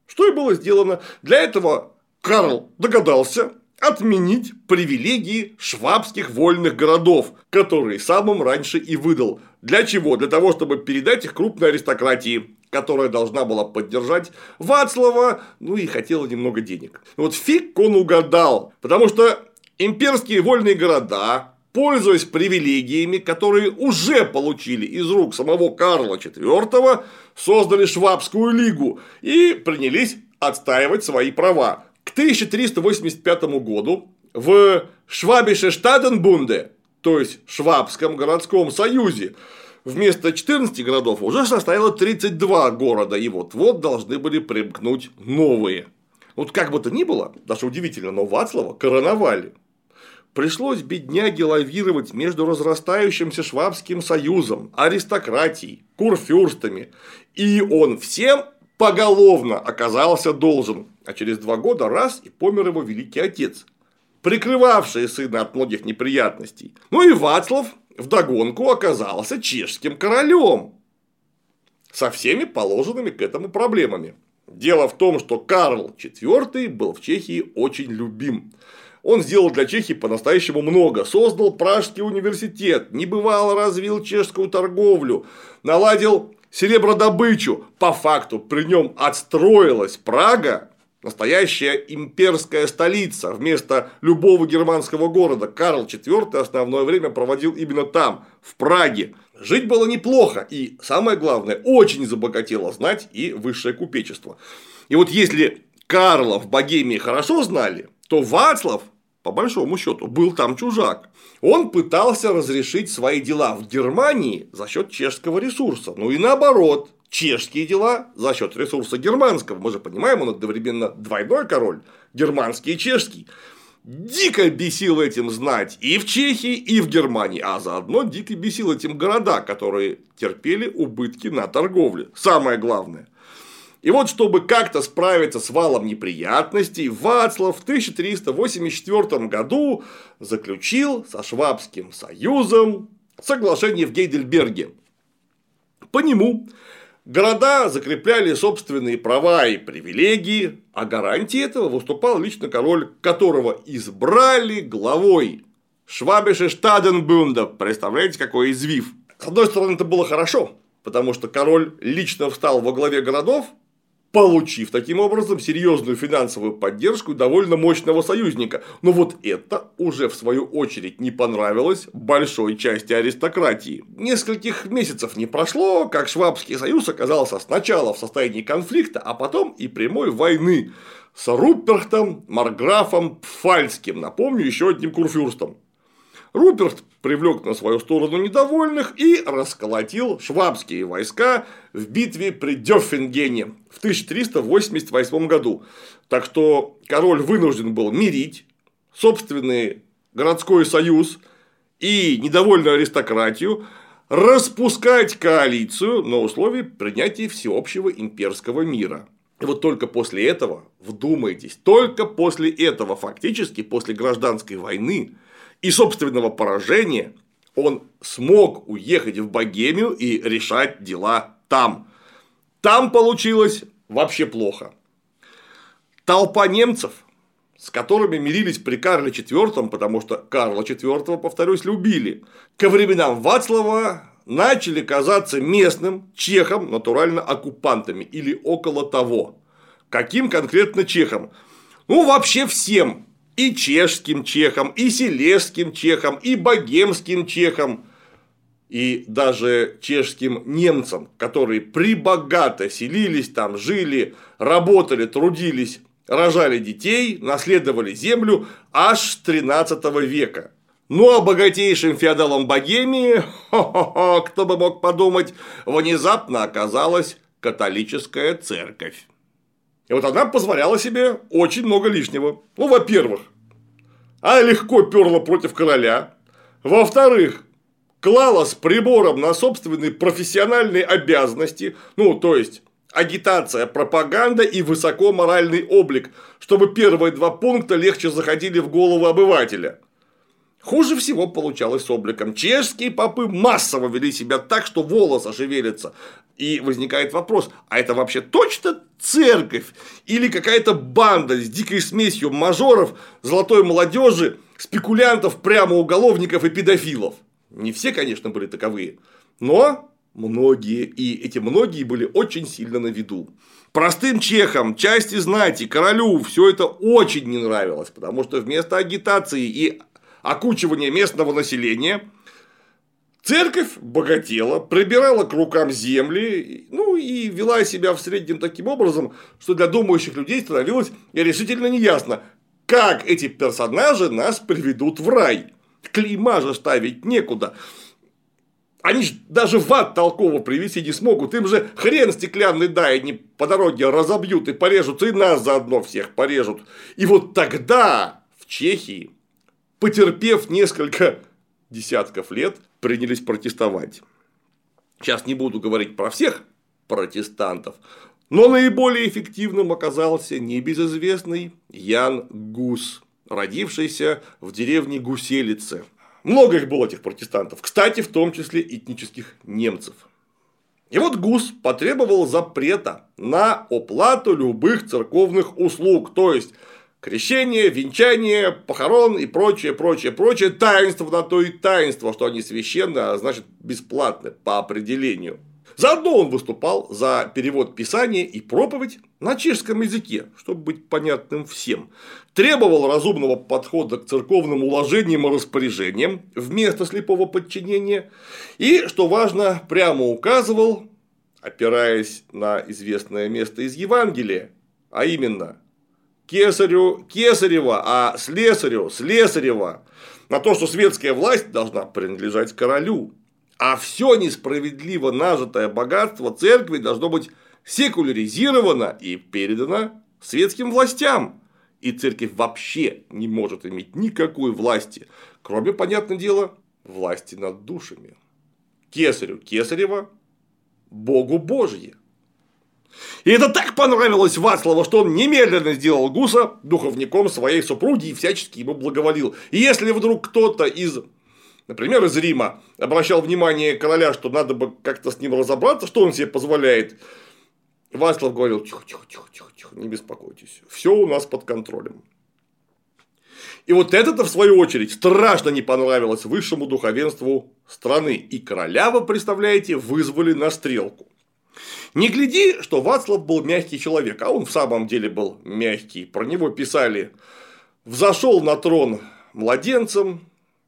Что и было сделано. Для этого Карл догадался отменить привилегии швабских вольных городов, которые самым раньше и выдал. Для чего? Для того, чтобы передать их крупной аристократии которая должна была поддержать Вацлава, ну и хотела немного денег. Вот фиг он угадал, потому что имперские вольные города, пользуясь привилегиями, которые уже получили из рук самого Карла IV, создали Швабскую лигу и принялись отстаивать свои права. К 1385 году в Швабише Штаденбунде, то есть Швабском городском союзе, вместо 14 городов уже составило 32 города, и вот-вот должны были примкнуть новые. Вот как бы то ни было, даже удивительно, но Вацлава короновали. Пришлось бедняге лавировать между разрастающимся швабским союзом, аристократией, курфюрстами, и он всем поголовно оказался должен, а через два года раз и помер его великий отец, прикрывавший сына от многих неприятностей. Ну и Вацлав вдогонку оказался чешским королем со всеми положенными к этому проблемами. Дело в том, что Карл IV был в Чехии очень любим. Он сделал для Чехии по-настоящему много. Создал Пражский университет, небывало развил чешскую торговлю, наладил серебродобычу. По факту при нем отстроилась Прага Настоящая имперская столица. Вместо любого германского города Карл IV основное время проводил именно там, в Праге. Жить было неплохо и, самое главное, очень забогатело знать и высшее купечество. И вот если Карла в Богемии хорошо знали, то Вацлав, по большому счету, был там чужак. Он пытался разрешить свои дела в Германии за счет чешского ресурса. Ну и наоборот, чешские дела за счет ресурса германского. Мы же понимаем, он одновременно двойной король, германский и чешский. Дико бесил этим знать и в Чехии, и в Германии, а заодно дико бесил этим города, которые терпели убытки на торговле. Самое главное. И вот, чтобы как-то справиться с валом неприятностей, Вацлав в 1384 году заключил со Швабским союзом соглашение в Гейдельберге. По нему города закрепляли собственные права и привилегии, а гарантией этого выступал лично король, которого избрали главой Швабише Штаденбунда. Представляете, какой извив. С одной стороны, это было хорошо, потому что король лично встал во главе городов, получив таким образом серьезную финансовую поддержку довольно мощного союзника. Но вот это уже в свою очередь не понравилось большой части аристократии. Нескольких месяцев не прошло, как Швабский союз оказался сначала в состоянии конфликта, а потом и прямой войны с Рупертом, Марграфом Пфальским, напомню, еще одним курфюрстом. Руперт привлек на свою сторону недовольных и расколотил швабские войска в битве при Дёффингене в 1388 году. Так что король вынужден был мирить собственный городской союз и недовольную аристократию, распускать коалицию на условии принятия всеобщего имперского мира. И вот только после этого, вдумайтесь, только после этого, фактически после гражданской войны, и собственного поражения он смог уехать в Богемию и решать дела там. Там получилось вообще плохо. Толпа немцев, с которыми мирились при Карле IV, потому что Карла IV, повторюсь, любили, ко временам Вацлава начали казаться местным чехам, натурально оккупантами или около того. Каким конкретно чехам? Ну, вообще всем, и чешским чехам, и селезским чехам, и богемским чехам, и даже чешским немцам, которые прибогато селились там, жили, работали, трудились, рожали детей, наследовали землю аж с 13 века. Ну а богатейшим феодалом Богемии, кто бы мог подумать, внезапно оказалась католическая церковь. И вот она позволяла себе очень много лишнего. Ну, во-первых, она легко перла против короля. Во-вторых, клала с прибором на собственные профессиональные обязанности, ну, то есть агитация, пропаганда и высокоморальный облик, чтобы первые два пункта легче заходили в голову обывателя. Хуже всего получалось с обликом. Чешские попы массово вели себя так, что волосы шевелятся. И возникает вопрос, а это вообще точно церковь? Или какая-то банда с дикой смесью мажоров, золотой молодежи, спекулянтов, прямо уголовников и педофилов? Не все, конечно, были таковые, но многие, и эти многие были очень сильно на виду. Простым чехам, части знати, королю все это очень не нравилось, потому что вместо агитации и окучивания местного населения, церковь богатела, прибирала к рукам земли, ну и вела себя в среднем таким образом, что для думающих людей становилось решительно неясно, как эти персонажи нас приведут в рай. Клейма же ставить некуда. Они же даже в ад толково привести не смогут. Им же хрен стеклянный дай, они по дороге разобьют и порежут, и нас заодно всех порежут. И вот тогда в Чехии потерпев несколько десятков лет, принялись протестовать. Сейчас не буду говорить про всех протестантов, но наиболее эффективным оказался небезызвестный Ян Гус, родившийся в деревне Гуселице. Много их было, этих протестантов, кстати, в том числе этнических немцев. И вот Гус потребовал запрета на оплату любых церковных услуг, то есть крещение, венчание, похорон и прочее, прочее, прочее. Таинство на то и таинство, что они священны, а значит бесплатны по определению. Заодно он выступал за перевод Писания и проповедь на чешском языке, чтобы быть понятным всем. Требовал разумного подхода к церковным уложениям и распоряжениям вместо слепого подчинения. И, что важно, прямо указывал, опираясь на известное место из Евангелия, а именно кесарю Кесарева, а слесарю Слесарева на то, что светская власть должна принадлежать королю. А все несправедливо нажитое богатство церкви должно быть секуляризировано и передано светским властям. И церковь вообще не может иметь никакой власти, кроме, понятное дело, власти над душами. Кесарю Кесарева, Богу Божье. И это так понравилось Вацлаву, что он немедленно сделал Гуса духовником своей супруги и всячески ему благоволил. И если вдруг кто-то из например, из Рима, обращал внимание короля, что надо бы как-то с ним разобраться, что он себе позволяет, Вацлав говорил, тихо, тихо, тихо, тихо, тихо, не беспокойтесь, все у нас под контролем. И вот это-то, в свою очередь, страшно не понравилось высшему духовенству страны. И короля, вы представляете, вызвали на стрелку. Не гляди, что Вацлав был мягкий человек, а он в самом деле был мягкий. Про него писали «взошел на трон младенцем,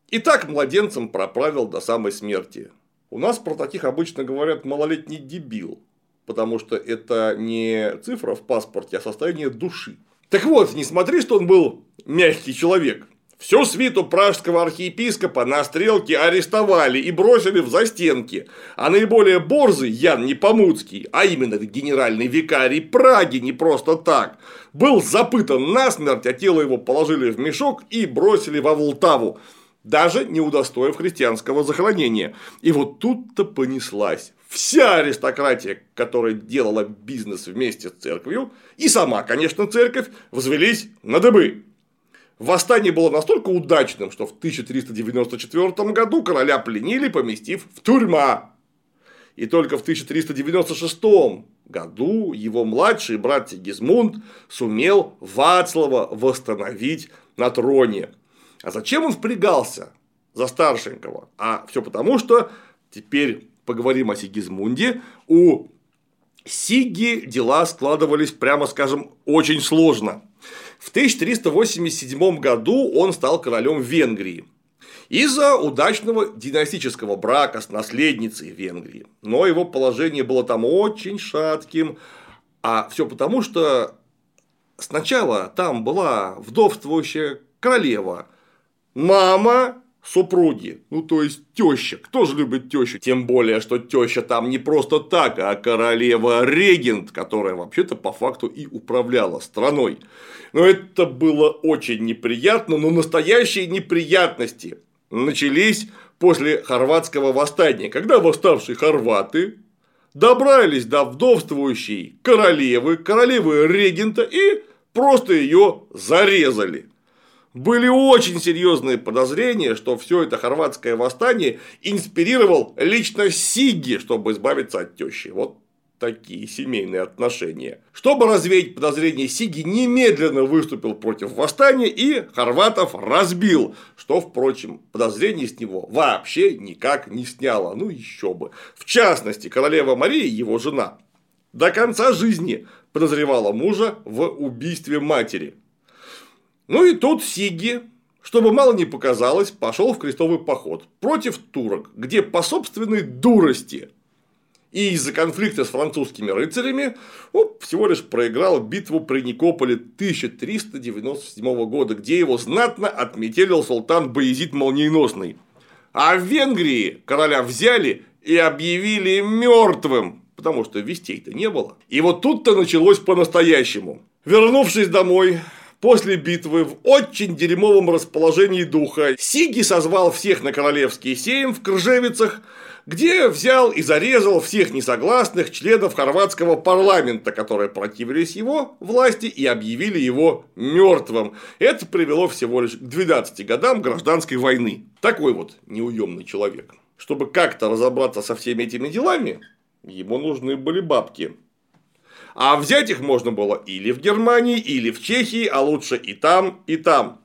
и так младенцем проправил до самой смерти». У нас про таких обычно говорят малолетний дебил, потому что это не цифра в паспорте, а состояние души. Так вот, не смотри, что он был мягкий человек. Всю свиту пражского архиепископа на стрелке арестовали и бросили в застенки, а наиболее борзый Ян Непомуцкий, а именно генеральный викарий Праги не просто так, был запытан насмерть, а тело его положили в мешок и бросили во Волтаву, даже не удостоив христианского захоронения. И вот тут-то понеслась вся аристократия, которая делала бизнес вместе с церковью, и сама, конечно, церковь, взвелись на дыбы. Восстание было настолько удачным, что в 1394 году короля пленили, поместив в тюрьма. И только в 1396 году его младший брат Сигизмунд сумел Вацлава восстановить на троне. А зачем он впрягался за старшенького? А все потому, что теперь поговорим о Сигизмунде. У Сиги дела складывались, прямо скажем, очень сложно. В 1387 году он стал королем Венгрии из-за удачного династического брака с наследницей Венгрии. Но его положение было там очень шатким, а все потому, что сначала там была вдовствующая королева, мама супруги, ну то есть теща. Кто же любит тещу? Тем более, что теща там не просто так, а королева-регент, которая вообще-то по факту и управляла страной. Но это было очень неприятно, но настоящие неприятности начались после хорватского восстания, когда восставшие хорваты добрались до вдовствующей королевы, королевы регента и просто ее зарезали были очень серьезные подозрения, что все это хорватское восстание инспирировал лично Сиги, чтобы избавиться от тещи. Вот такие семейные отношения. Чтобы развеять подозрения, Сиги немедленно выступил против восстания и хорватов разбил, что, впрочем, подозрений с него вообще никак не сняло. Ну еще бы. В частности, королева Мария, его жена, до конца жизни подозревала мужа в убийстве матери. Ну и тут Сиги, чтобы мало не показалось, пошел в крестовый поход против турок, где по собственной дурости и из-за конфликта с французскими рыцарями он всего лишь проиграл битву при Никополе 1397 года, где его знатно отметелил султан Баязид Молниеносный. А в Венгрии короля взяли и объявили мертвым, потому что вестей-то не было. И вот тут-то началось по-настоящему. Вернувшись домой, После битвы в очень дерьмовом расположении духа Сиги созвал всех на королевский сейм в Кржевицах, где взял и зарезал всех несогласных членов хорватского парламента, которые противились его власти и объявили его мертвым. Это привело всего лишь к 12 годам гражданской войны. Такой вот неуемный человек. Чтобы как-то разобраться со всеми этими делами, ему нужны были бабки. А взять их можно было или в Германии, или в Чехии, а лучше и там, и там.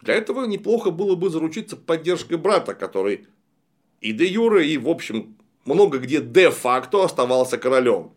Для этого неплохо было бы заручиться поддержкой брата, который и де юре, и в общем много где де-факто оставался королем.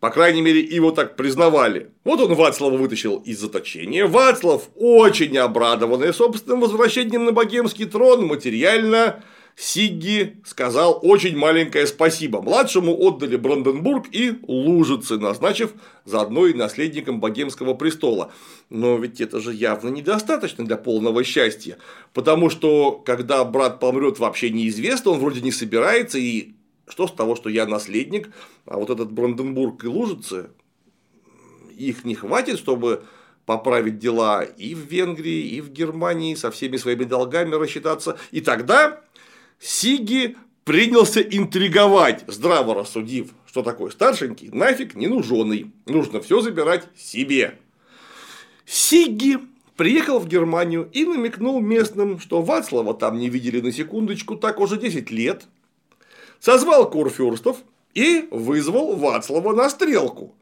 По крайней мере, его так признавали. Вот он Вацлава вытащил из заточения. Вацлав, очень обрадованный собственным возвращением на богемский трон, материально Сигги сказал очень маленькое спасибо. Младшему отдали Бранденбург и Лужицы, назначив заодно и наследником богемского престола. Но ведь это же явно недостаточно для полного счастья. Потому что, когда брат помрет, вообще неизвестно, он вроде не собирается, и что с того, что я наследник, а вот этот Бранденбург и Лужицы, их не хватит, чтобы поправить дела и в Венгрии, и в Германии, со всеми своими долгами рассчитаться. И тогда Сиги принялся интриговать, здраво рассудив, что такой старшенький нафиг не нуженный, нужно все забирать себе. Сиги приехал в Германию и намекнул местным, что Вацлава там не видели на секундочку так уже 10 лет, созвал курфюрстов и вызвал Вацлава на стрелку.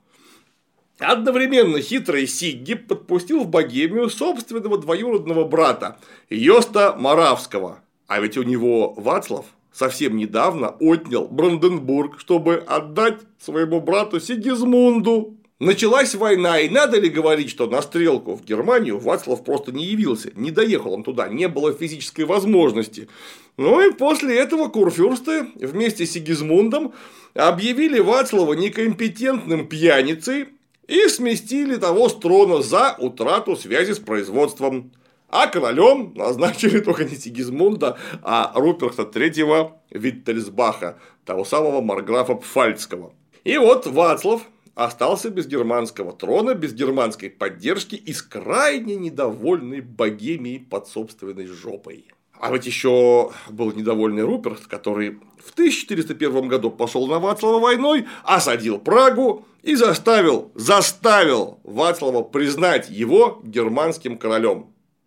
Одновременно хитрый Сигги подпустил в Богемию собственного двоюродного брата Йоста Моравского. А ведь у него Вацлав совсем недавно отнял Бранденбург, чтобы отдать своему брату Сигизмунду. Началась война, и надо ли говорить, что на стрелку в Германию Вацлав просто не явился, не доехал он туда, не было физической возможности. Ну и после этого курфюрсты вместе с Сигизмундом объявили Вацлава некомпетентным пьяницей и сместили того с трона за утрату связи с производством. А королем назначили только не Сигизмунда, а Руперта III Виттельсбаха, того самого марграфа Пфальцкого. И вот Вацлав остался без германского трона, без германской поддержки и с крайне недовольной богемией под собственной жопой. А ведь еще был недовольный Руперт, который в 1401 году пошел на Вацлава войной, осадил Прагу и заставил, заставил Вацлава признать его германским королем.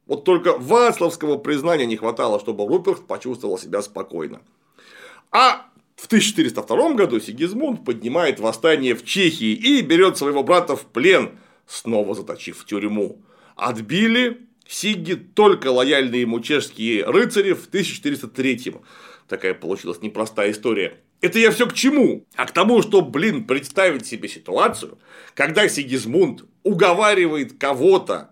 Вот только Вацлавского признания не хватало, чтобы Руперт почувствовал себя спокойно. А в 1402 году Сигизмунд поднимает восстание в Чехии и берет своего брата в плен, снова заточив в тюрьму. Отбили Сигги только лояльные ему чешские рыцари в 1403 Такая получилась непростая история. Это я все к чему? А к тому, что, блин, представить себе ситуацию, когда Сигизмунд уговаривает кого-то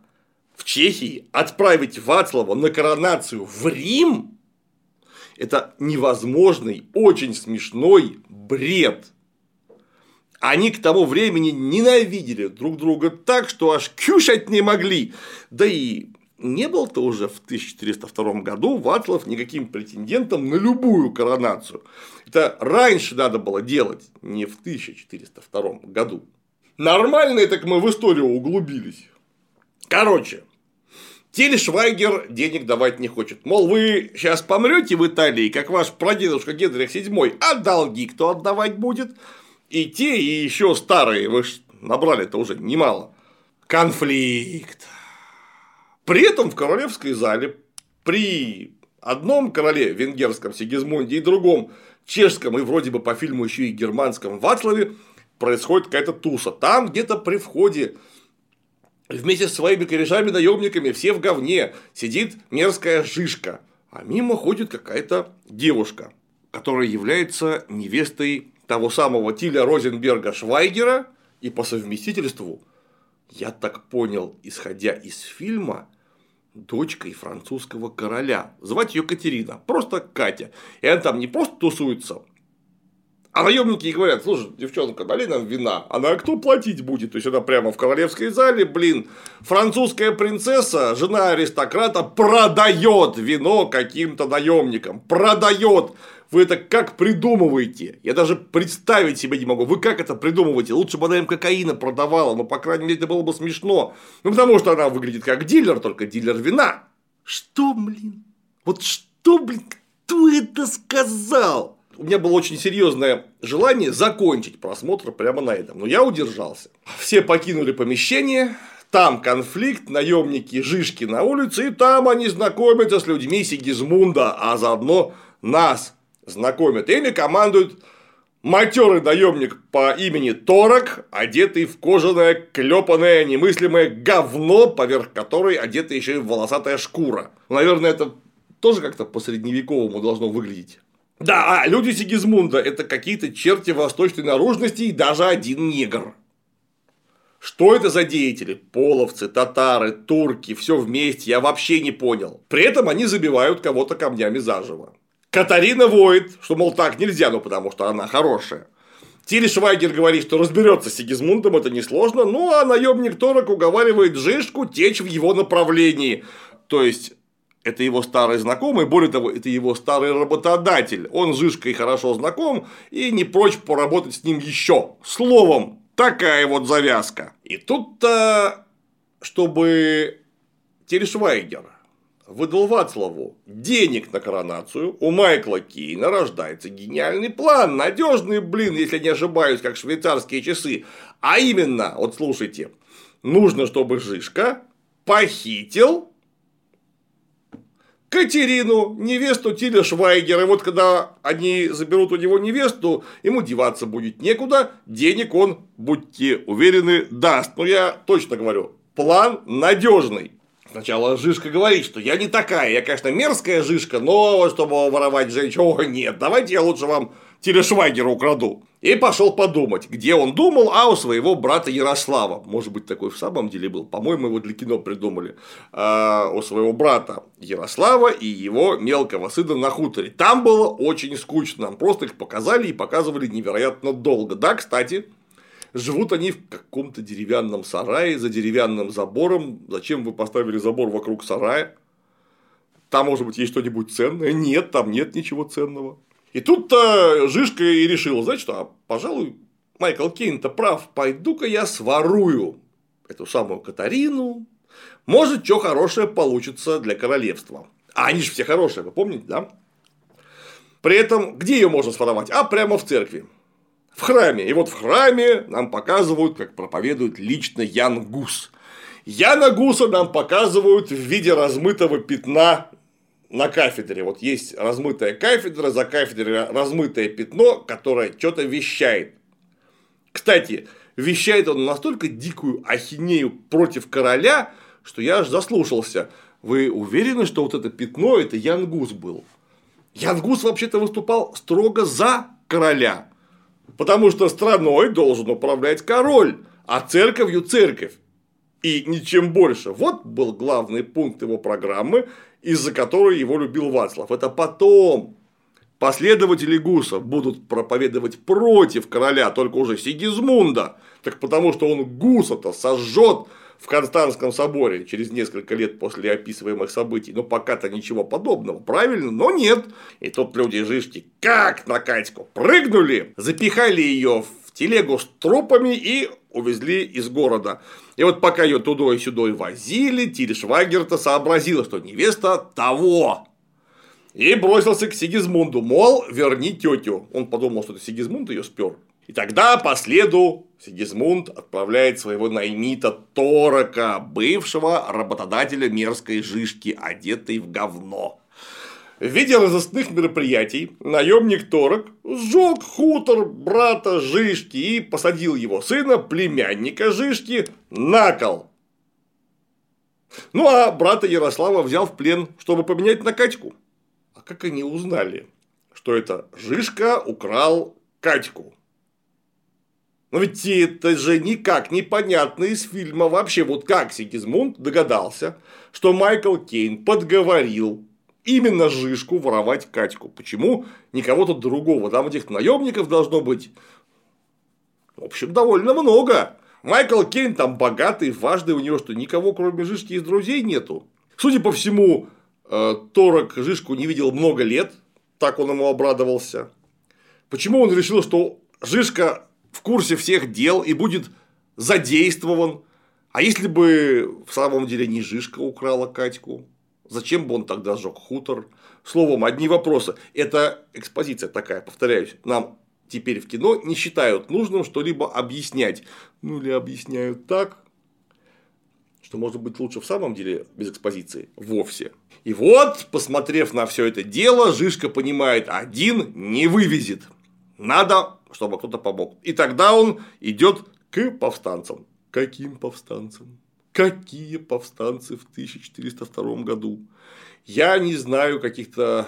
в Чехии отправить Вацлава на коронацию в Рим, это невозможный, очень смешной бред. Они к тому времени ненавидели друг друга так, что аж кюшать не могли. Да и не был-то уже в 1402 году Вацлав никаким претендентом на любую коронацию. Это раньше надо было делать, не в 1402 году. Нормально так мы в историю углубились. Короче, Тельшвайгер денег давать не хочет. Мол, вы сейчас помрете в Италии, как ваш прадедушка Генрих VII, а долги кто отдавать будет? И те, и еще старые, вы ж набрали-то уже немало. Конфликт. При этом в королевской зале при одном короле венгерском Сигизмунде и другом чешском и вроде бы по фильму еще и германском Вацлаве происходит какая-то туса. Там где-то при входе вместе с своими корешами-наемниками все в говне сидит мерзкая жишка, а мимо ходит какая-то девушка, которая является невестой того самого Тиля Розенберга Швайгера и по совместительству, я так понял, исходя из фильма, дочкой французского короля. Звать ее Катерина, просто Катя. И она там не просто тусуется, а наемники говорят, слушай, девчонка, дали нам вина, она кто платить будет? То есть она прямо в королевской зале, блин, французская принцесса, жена аристократа, продает вино каким-то наемникам, продает. Вы это как придумываете? Я даже представить себе не могу. Вы как это придумываете? Лучше бы она им кокаина продавала, но, по крайней мере, это было бы смешно. Ну, потому что она выглядит как дилер, только дилер вина. Что, блин? Вот что, блин, кто это сказал? У меня было очень серьезное желание закончить просмотр прямо на этом, но я удержался. Все покинули помещение, там конфликт, наемники Жишки на улице, и там они знакомятся с людьми Сигизмунда, а заодно нас знакомят. Ими командует матерый наемник по имени Торок, одетый в кожаное, клепанное, немыслимое говно, поверх которой одета еще и волосатая шкура. Наверное, это тоже как-то по-средневековому должно выглядеть. Да, а люди Сигизмунда – это какие-то черти восточной наружности и даже один негр. Что это за деятели? Половцы, татары, турки, все вместе, я вообще не понял. При этом они забивают кого-то камнями заживо. Катарина воет, что, мол, так нельзя, ну потому что она хорошая. Тиль Швайгер говорит, что разберется с Сигизмундом, это несложно, ну а наемник Торок уговаривает Жишку течь в его направлении. То есть, это его старый знакомый, более того, это его старый работодатель. Он с Жишкой хорошо знаком и не прочь поработать с ним еще. Словом, такая вот завязка. И тут-то, чтобы Тельшвайгер выдал Вацлаву денег на коронацию, у Майкла Кейна рождается гениальный план, надежный, блин, если не ошибаюсь, как швейцарские часы. А именно, вот слушайте, нужно, чтобы Жишка похитил Катерину, невесту Тиля Швайгера. И вот когда они заберут у него невесту, ему деваться будет некуда, денег он, будьте уверены, даст. Но я точно говорю, план надежный. Сначала Жишка говорит, что я не такая, я, конечно, мерзкая Жишка, но чтобы воровать женщину, о, нет, давайте я лучше вам Телешвайгера украду. И пошел подумать, где он думал, а у своего брата Ярослава. Может быть, такой в самом деле был. По-моему, его для кино придумали. А, у своего брата Ярослава и его мелкого сына на хуторе. Там было очень скучно. Нам просто их показали и показывали невероятно долго. Да, кстати, живут они в каком-то деревянном сарае за деревянным забором. Зачем вы поставили забор вокруг сарая? Там, может быть, есть что-нибудь ценное? Нет, там нет ничего ценного. И тут-то Жишка и решил, знаете что, а, пожалуй, Майкл Кейн-то прав, пойду-ка я сворую эту самую Катарину, может, что хорошее получится для королевства. А они же все хорошие, вы помните, да? При этом, где ее можно своровать? А прямо в церкви. В храме. И вот в храме нам показывают, как проповедует лично Ян Гус. Яна Гуса нам показывают в виде размытого пятна на кафедре. Вот есть размытая кафедра, за кафедрой размытое пятно, которое что-то вещает. Кстати, вещает он настолько дикую ахинею против короля, что я аж заслушался. Вы уверены, что вот это пятно это Янгус был? Янгус вообще-то выступал строго за короля. Потому что страной должен управлять король, а церковью церковь. И ничем больше. Вот был главный пункт его программы, из-за которой его любил Вацлав. Это потом последователи Гуса будут проповедовать против короля, только уже Сигизмунда. Так потому что он Гуса-то сожжет в Константском соборе через несколько лет после описываемых событий. Но пока-то ничего подобного, правильно? Но нет. И тут люди жишки как на Катьку прыгнули, запихали ее в телегу с трупами и увезли из города. И вот пока ее туда и сюда возили, Тильшвагер-то сообразила, что невеста того. И бросился к Сигизмунду, мол, верни тетю. Он подумал, что это Сигизмунд ее спер. И тогда по следу Сигизмунд отправляет своего наймита Торока, бывшего работодателя мерзкой жишки, одетой в говно. В виде разыскных мероприятий наемник Торок сжег хутор брата Жишки и посадил его сына, племянника Жишки, на кол. Ну а брата Ярослава взял в плен, чтобы поменять на Катьку. А как они узнали, что это Жишка украл Катьку? Но ведь это же никак непонятно из фильма вообще. Вот как Сигизмунд догадался, что Майкл Кейн подговорил именно Жишку воровать Катьку. Почему не кого-то другого? Там этих наемников должно быть, в общем, довольно много. Майкл Кейн там богатый, важный, у него что, никого кроме Жишки из друзей нету. Судя по всему, э, Торок Жишку не видел много лет, так он ему обрадовался. Почему он решил, что Жишка в курсе всех дел и будет задействован? А если бы в самом деле не Жишка украла Катьку? Зачем бы он тогда сжег хутор? Словом, одни вопросы. Это экспозиция такая, повторяюсь. Нам теперь в кино не считают нужным что-либо объяснять. Ну или объясняют так, что может быть лучше в самом деле без экспозиции вовсе. И вот, посмотрев на все это дело, Жишка понимает, один не вывезет. Надо, чтобы кто-то помог. И тогда он идет к повстанцам. Каким повстанцам? Какие повстанцы в 1402 году? Я не знаю каких-то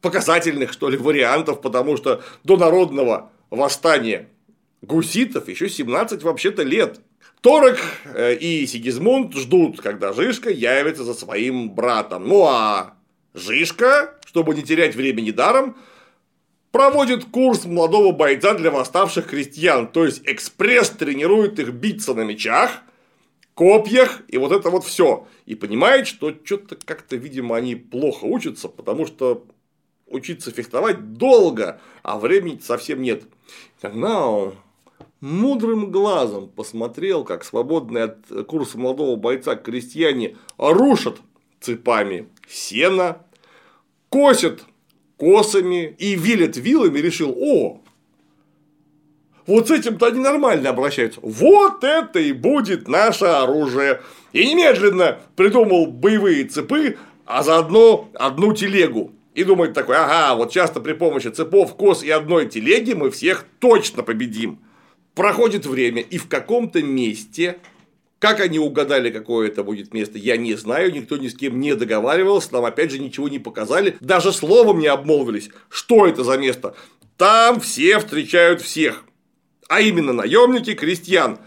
показательных, что ли, вариантов, потому что до народного восстания гуситов еще 17 вообще-то лет. Торок э, и Сигизмунд ждут, когда Жишка явится за своим братом. Ну а Жишка, чтобы не терять времени даром, проводит курс молодого бойца для восставших крестьян, то есть экспресс тренирует их биться на мечах – копьях и вот это вот все. И понимает, что что-то как-то, видимо, они плохо учатся, потому что учиться фехтовать долго, а времени совсем нет. Тогда мудрым глазом посмотрел, как свободные от курса молодого бойца крестьяне рушат цепами сено, косят косами и вилят вилами, решил, о, вот с этим-то они нормально обращаются. Вот это и будет наше оружие. И немедленно придумал боевые цепы, а заодно одну телегу. И думает такой, ага, вот часто при помощи цепов, кос и одной телеги мы всех точно победим. Проходит время, и в каком-то месте как они угадали, какое это будет место, я не знаю, никто ни с кем не договаривался, нам опять же ничего не показали, даже словом не обмолвились, что это за место. Там все встречают всех, а именно наемники, крестьян.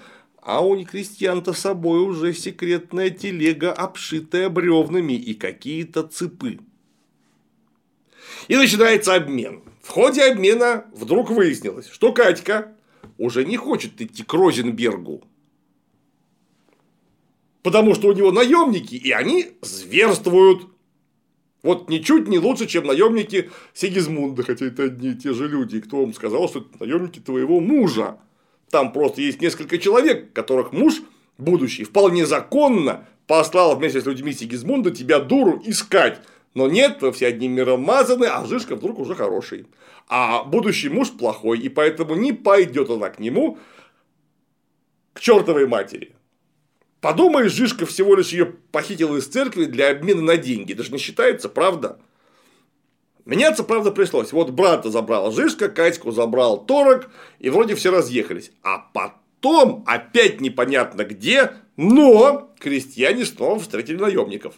А у крестьян-то с собой уже секретная телега, обшитая бревнами и какие-то цепы. И начинается обмен. В ходе обмена вдруг выяснилось, что Катька уже не хочет идти к Розенбергу, потому что у него наемники, и они зверствуют. Вот ничуть не лучше, чем наемники Сигизмунда, хотя это одни и те же люди. И кто вам сказал, что это наемники твоего мужа? Там просто есть несколько человек, которых муж будущий вполне законно послал вместе с людьми Сигизмунда тебя дуру искать. Но нет, вы все одним миром мазаны, а Жишка вдруг уже хороший. А будущий муж плохой, и поэтому не пойдет она к нему к чертовой матери. Подумаешь, Жишка всего лишь ее похитил из церкви для обмена на деньги. Это же не считается, правда? Меняться, правда, пришлось. Вот брата забрал Жишка, Катьку забрал Торок, и вроде все разъехались. А потом, опять непонятно где, но крестьяне снова встретили наемников.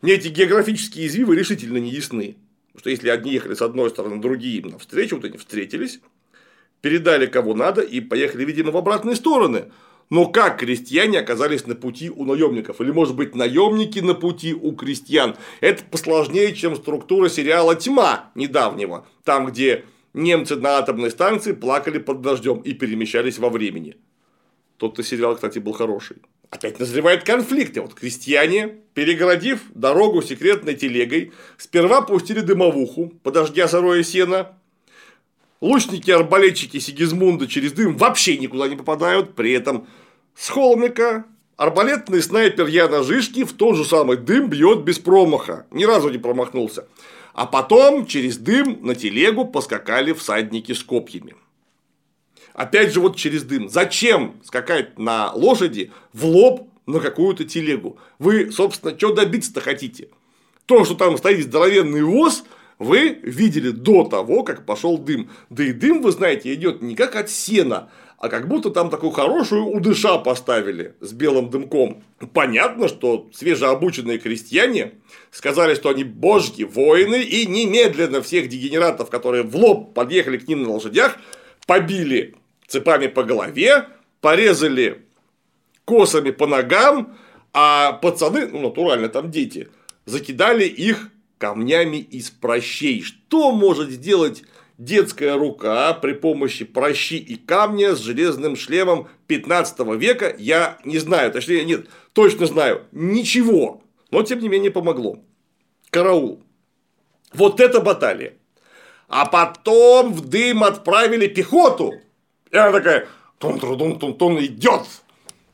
Мне эти географические извивы решительно не ясны. Потому что если одни ехали с одной стороны, другие им навстречу, вот они встретились, передали кого надо и поехали, видимо, в обратные стороны. Но как крестьяне оказались на пути у наемников? Или, может быть, наемники на пути у крестьян? Это посложнее, чем структура сериала «Тьма» недавнего, там, где немцы на атомной станции плакали под дождем и перемещались во времени. Тот-то сериал, кстати, был хороший. Опять назревает конфликт. И вот крестьяне, перегородив дорогу секретной телегой, сперва пустили дымовуху, подождя сырое сено, Лучники-арбалетчики Сигизмунда через дым вообще никуда не попадают, при этом с холмика арбалетный снайпер Яна Жишки в тот же самый дым бьет без промаха, ни разу не промахнулся. А потом через дым на телегу поскакали всадники с копьями. Опять же, вот через дым. Зачем скакать на лошади в лоб на какую-то телегу? Вы, собственно, что добиться-то хотите? То, что там стоит здоровенный воз, вы видели до того, как пошел дым. Да и дым, вы знаете, идет не как от сена, а как будто там такую хорошую удыша поставили с белым дымком. Понятно, что свежеобученные крестьяне сказали, что они божьи воины, и немедленно всех дегенератов, которые в лоб подъехали к ним на лошадях, побили цепами по голове, порезали косами по ногам, а пацаны, ну, натурально, там дети, закидали их камнями из прощей. Что может сделать детская рука при помощи прощи и камня с железным шлемом 15 века, я не знаю, точнее, нет, точно знаю, ничего, но тем не менее помогло. Караул. Вот это баталия. А потом в дым отправили пехоту. И она такая, тун-тун-тун-тун, идет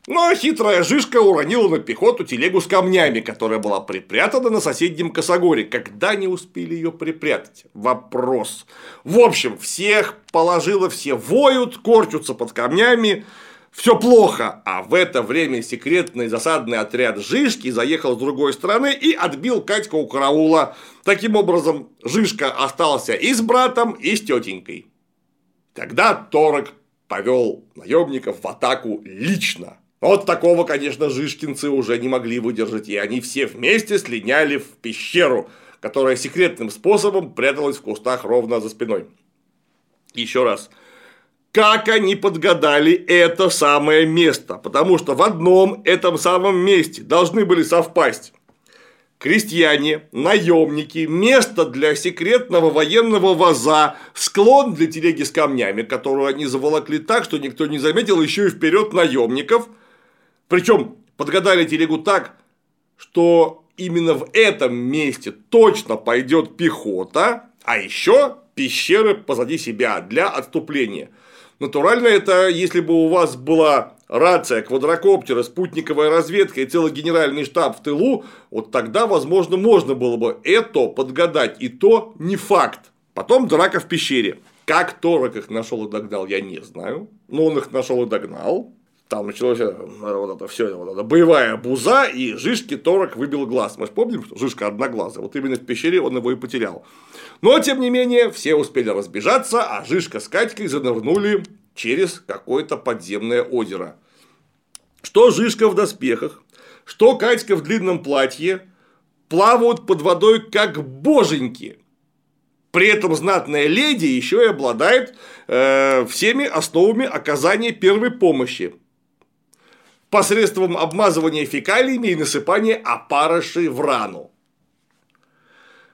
но хитрая жишка уронила на пехоту телегу с камнями, которая была припрятана на соседнем косогоре. Когда не успели ее припрятать? Вопрос. В общем, всех положила, все воют, корчатся под камнями. Все плохо, а в это время секретный засадный отряд Жишки заехал с другой стороны и отбил Катьку у караула. Таким образом, Жишка остался и с братом, и с тетенькой. Тогда Торок повел наемников в атаку лично. Вот такого, конечно, жишкинцы уже не могли выдержать, и они все вместе слиняли в пещеру, которая секретным способом пряталась в кустах ровно за спиной. Еще раз. Как они подгадали это самое место? Потому что в одном этом самом месте должны были совпасть крестьяне, наемники, место для секретного военного ваза, склон для телеги с камнями, которую они заволокли так, что никто не заметил, еще и вперед наемников – причем подгадали телегу так, что именно в этом месте точно пойдет пехота, а еще пещеры позади себя для отступления. Натурально это, если бы у вас была рация, квадрокоптеры, спутниковая разведка и целый генеральный штаб в тылу, вот тогда, возможно, можно было бы это подгадать, и то не факт. Потом драка в пещере. Как Торок их нашел и догнал, я не знаю. Но он их нашел и догнал. Там началось э, вот это все, вот это боевая буза, и Жишке Торок выбил глаз. Мы же помним, что Жишка одноглазый. Вот именно в пещере он его и потерял. Но, тем не менее, все успели разбежаться, а Жишка с Катькой занырнули через какое-то подземное озеро. Что Жишка в доспехах, что Катька в длинном платье плавают под водой как боженьки. При этом знатная леди еще и обладает э, всеми основами оказания первой помощи посредством обмазывания фекалиями и насыпания опарышей в рану.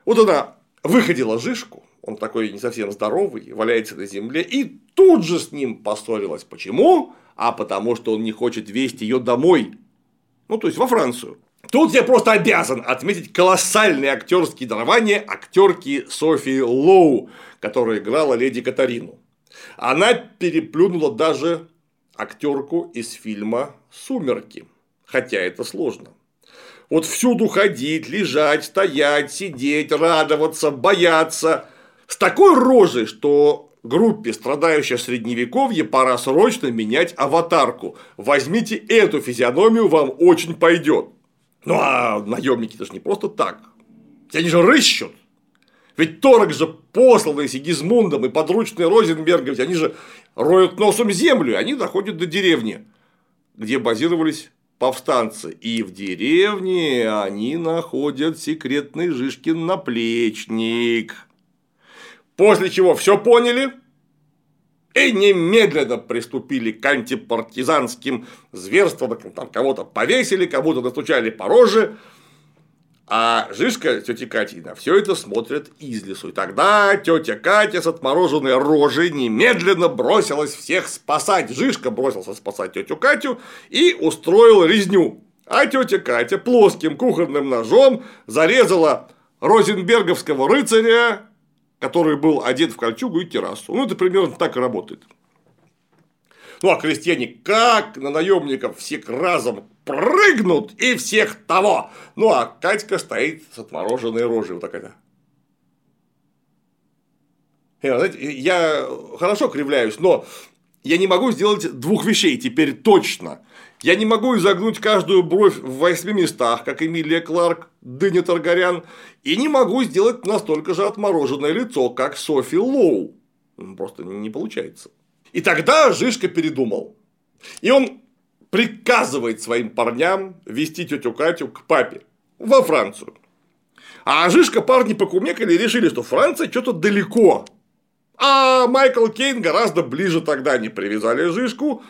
Вот она выходила Жишку, он такой не совсем здоровый, валяется на земле, и тут же с ним поссорилась. Почему? А потому что он не хочет вести ее домой. Ну, то есть во Францию. Тут я просто обязан отметить колоссальные актерские дарования актерки Софии Лоу, которая играла леди Катарину. Она переплюнула даже актерку из фильма «Сумерки», хотя это сложно. Вот всюду ходить, лежать, стоять, сидеть, радоваться, бояться. С такой рожей, что группе, страдающей средневековье, пора срочно менять аватарку. Возьмите эту физиономию, вам очень пойдет. Ну а наемники даже не просто так. Они же рыщут. Ведь Торок же посланный Сигизмундом и подручный Розенберга, ведь они же роют носом землю, и они доходят до деревни, где базировались повстанцы. И в деревне они находят секретный Жишкин наплечник. После чего все поняли и немедленно приступили к антипартизанским зверствам, там кого-то повесили, кому-то настучали по роже, а Жишка, тетя Катя, на все это смотрят из лесу. И тогда тетя Катя с отмороженной рожей немедленно бросилась всех спасать. Жишка бросился спасать тетю Катю и устроил резню. А тетя Катя плоским кухонным ножом зарезала розенберговского рыцаря, который был одет в кольчугу и террасу. Ну, это примерно так и работает. Ну, а крестьяне как на наемников всех разом прыгнут и всех того. Ну, а Катька стоит с отмороженной рожей вот такая. Я, знаете, я хорошо кривляюсь, но я не могу сделать двух вещей теперь точно. Я не могу изогнуть каждую бровь в восьми местах, как Эмилия Кларк, Дыня Таргарян, и не могу сделать настолько же отмороженное лицо, как Софи Лоу. Просто не получается. И тогда Жишка передумал. И он приказывает своим парням вести тетю Катю к папе во Францию. А Жишка парни покумекали и решили, что Франция что-то далеко. А Майкл Кейн гораздо ближе тогда они привязали Жишку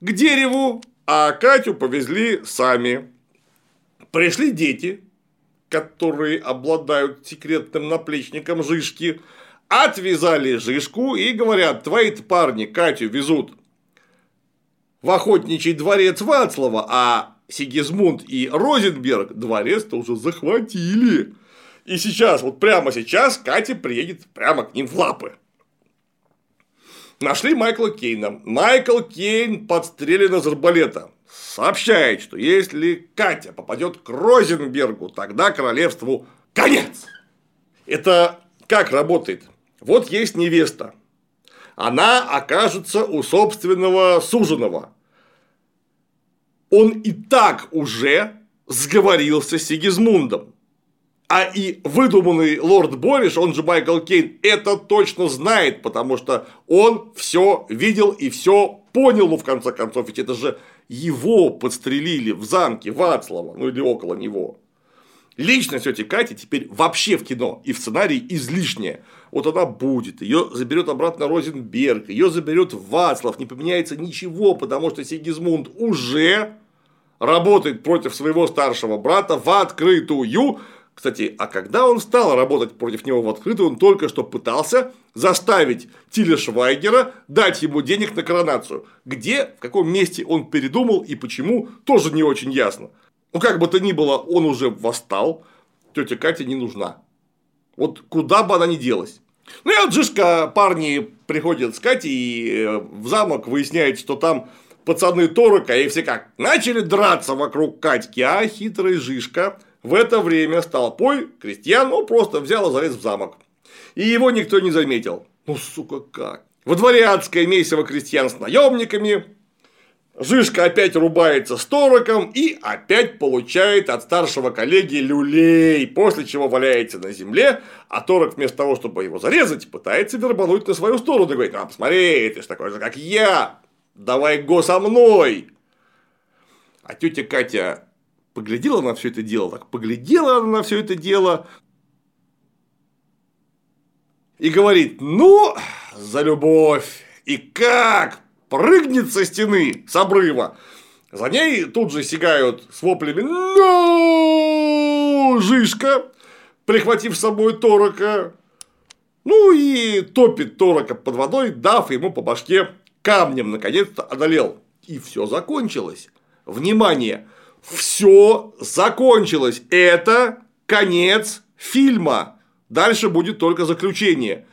к дереву, а Катю повезли сами. Пришли дети, которые обладают секретным наплечником Жишки, отвязали Жишку и говорят, твои парни Катю везут в охотничий дворец Вацлава, а Сигизмунд и Розенберг дворец-то уже захватили. И сейчас, вот прямо сейчас, Катя приедет прямо к ним в лапы. Нашли Майкла Кейна. Майкл Кейн подстрелен из арбалета. Сообщает, что если Катя попадет к Розенбергу, тогда королевству конец. Это как работает? Вот есть невеста. Она окажется у собственного суженого. Он и так уже сговорился с Сигизмундом. А и выдуманный лорд Бориш, он же Майкл Кейн, это точно знает, потому что он все видел и все понял, ну, в конце концов, ведь это же его подстрелили в замке Вацлава, ну или около него. Личность тети Кати теперь вообще в кино и в сценарии излишняя. Вот она будет, ее заберет обратно Розенберг, ее заберет Вацлав, не поменяется ничего, потому что Сигизмунд уже работает против своего старшего брата в открытую. Кстати, а когда он стал работать против него в открытую, он только что пытался заставить Тиля Швайгера дать ему денег на коронацию. Где, в каком месте он передумал и почему, тоже не очень ясно. Ну, как бы то ни было, он уже восстал, тетя Катя не нужна. Вот куда бы она ни делась. Ну и вот Жишка, парни приходят с и э, в замок выясняют, что там пацаны Торока и все как начали драться вокруг Катьки, а хитрый Жишка в это время с толпой крестьян ну, просто взял и залез в замок. И его никто не заметил. Ну, сука, как? Во дворе адское месиво крестьян с наемниками, Жишка опять рубается с тороком и опять получает от старшего коллеги люлей, после чего валяется на земле, а торок вместо того, чтобы его зарезать, пытается вербануть на свою сторону и говорит, а посмотри, ты ж такой же, как я, давай го со мной. А тетя Катя поглядела на все это дело, так поглядела на все это дело и говорит, ну, за любовь, и как прыгнет со стены, с обрыва. За ней тут же сигают с воплями «Ну, Жишка!», прихватив с собой Торока. Ну и топит Торока под водой, дав ему по башке камнем, наконец-то одолел. И все закончилось. Внимание! Все закончилось. Это конец фильма. Дальше будет только заключение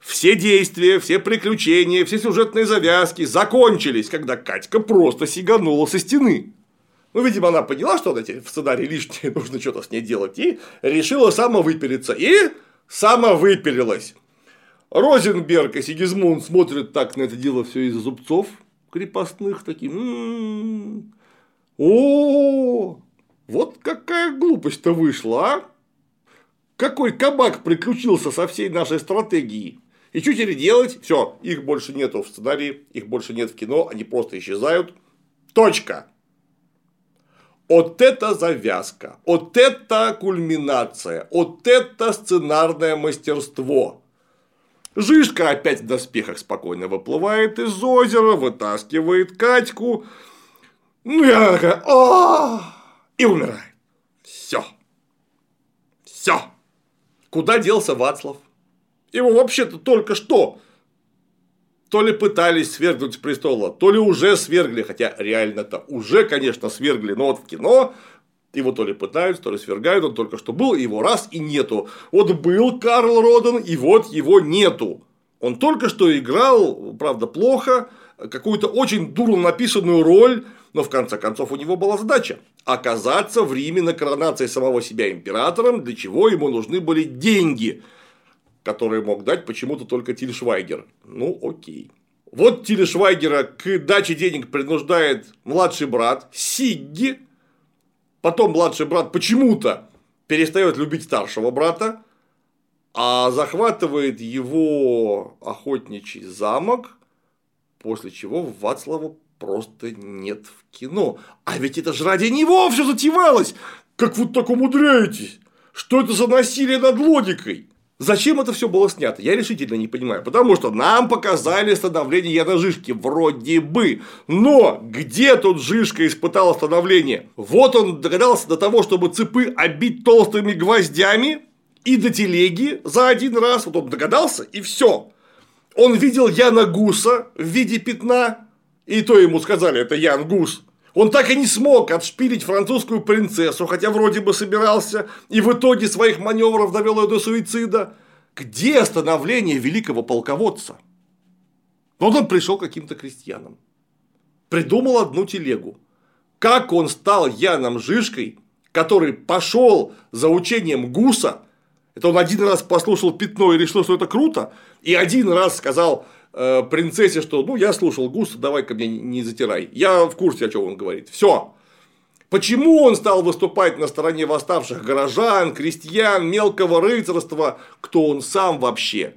все действия, все приключения, все сюжетные завязки закончились, когда Катька просто сиганула со стены. Ну, видимо, она поняла, что она в сценарии лишнее, нужно что-то с ней делать, и решила самовыпилиться. И самовыпилилась. Розенберг и Сигизмунд смотрят так на это дело все из зубцов крепостных, такие, м-м-м. о, вот какая глупость-то вышла, а? Какой кабак приключился со всей нашей стратегией? И что теперь делать? Все, их больше нету в сценарии, их больше нет в кино, они просто исчезают. Точка. Вот это завязка, вот это кульминация, вот это сценарное мастерство. Жишка опять в доспехах спокойно выплывает из озера, вытаскивает Катьку. Ну, она такая, о и умирает. Все. Все. Куда делся Вацлав? Его вообще-то только что то ли пытались свергнуть с престола, то ли уже свергли, хотя реально-то уже, конечно, свергли, но вот в кино его то ли пытаются, то ли свергают, он только что был, его раз и нету. Вот был Карл Роден, и вот его нету. Он только что играл, правда, плохо, какую-то очень дурно написанную роль, но в конце концов у него была задача оказаться в Риме на коронации самого себя императором, для чего ему нужны были деньги – которые мог дать почему-то только Тильшвайгер. Ну, окей. Вот Тильшвайгера к даче денег принуждает младший брат Сигги. Потом младший брат почему-то перестает любить старшего брата, а захватывает его охотничий замок, после чего Вацлава просто нет в кино. А ведь это же ради него все затевалось! Как вы так умудряетесь? Что это за насилие над логикой? Зачем это все было снято? Я решительно не понимаю. Потому что нам показали становление Жишки. Вроде бы. Но где тут Жишка испытал становление? Вот он догадался до того, чтобы цепы обить толстыми гвоздями и до телеги за один раз. Вот он догадался и все. Он видел Яна Гуса в виде пятна. И то ему сказали, это Ян Гус. Он так и не смог отшпилить французскую принцессу, хотя вроде бы собирался, и в итоге своих маневров довел ее до суицида. Где остановление великого полководца? Вот он пришел к каким-то крестьянам. Придумал одну телегу. Как он стал Яном Жишкой, который пошел за учением Гуса, это он один раз послушал пятно и решил, что это круто, и один раз сказал, Э, принцессе, что ну я слушал Густа, давай ко мне не затирай. Я в курсе, о чем он говорит. Все. Почему он стал выступать на стороне восставших горожан, крестьян, мелкого рыцарства? Кто он сам вообще?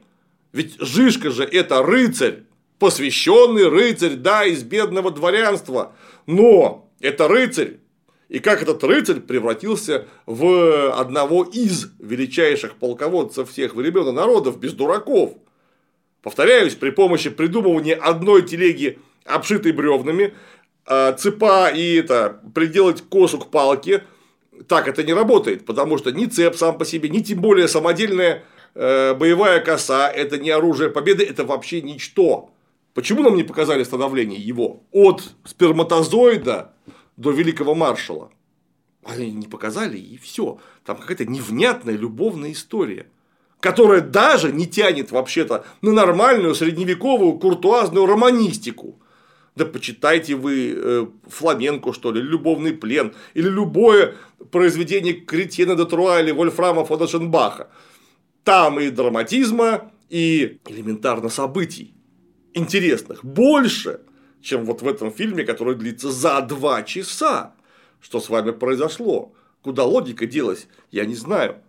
Ведь Жишка же это рыцарь, посвященный рыцарь, да, из бедного дворянства. Но это рыцарь. И как этот рыцарь превратился в одного из величайших полководцев всех времен и народов, без дураков. Повторяюсь, при помощи придумывания одной телеги, обшитой бревнами, а, цепа и это, приделать косу к палке, так это не работает, потому что ни цеп сам по себе, ни тем более самодельная э, боевая коса, это не оружие победы, это вообще ничто. Почему нам не показали становление его от сперматозоида до великого маршала? Они не показали, и все. Там какая-то невнятная любовная история которая даже не тянет вообще-то на нормальную средневековую куртуазную романистику. Да почитайте вы э, фламенко, что ли, любовный плен, или любое произведение Кретьена де Труа или Вольфрама фон Эшенбаха. Там и драматизма, и элементарно событий интересных больше, чем вот в этом фильме, который длится за два часа. Что с вами произошло? Куда логика делась? Я не знаю.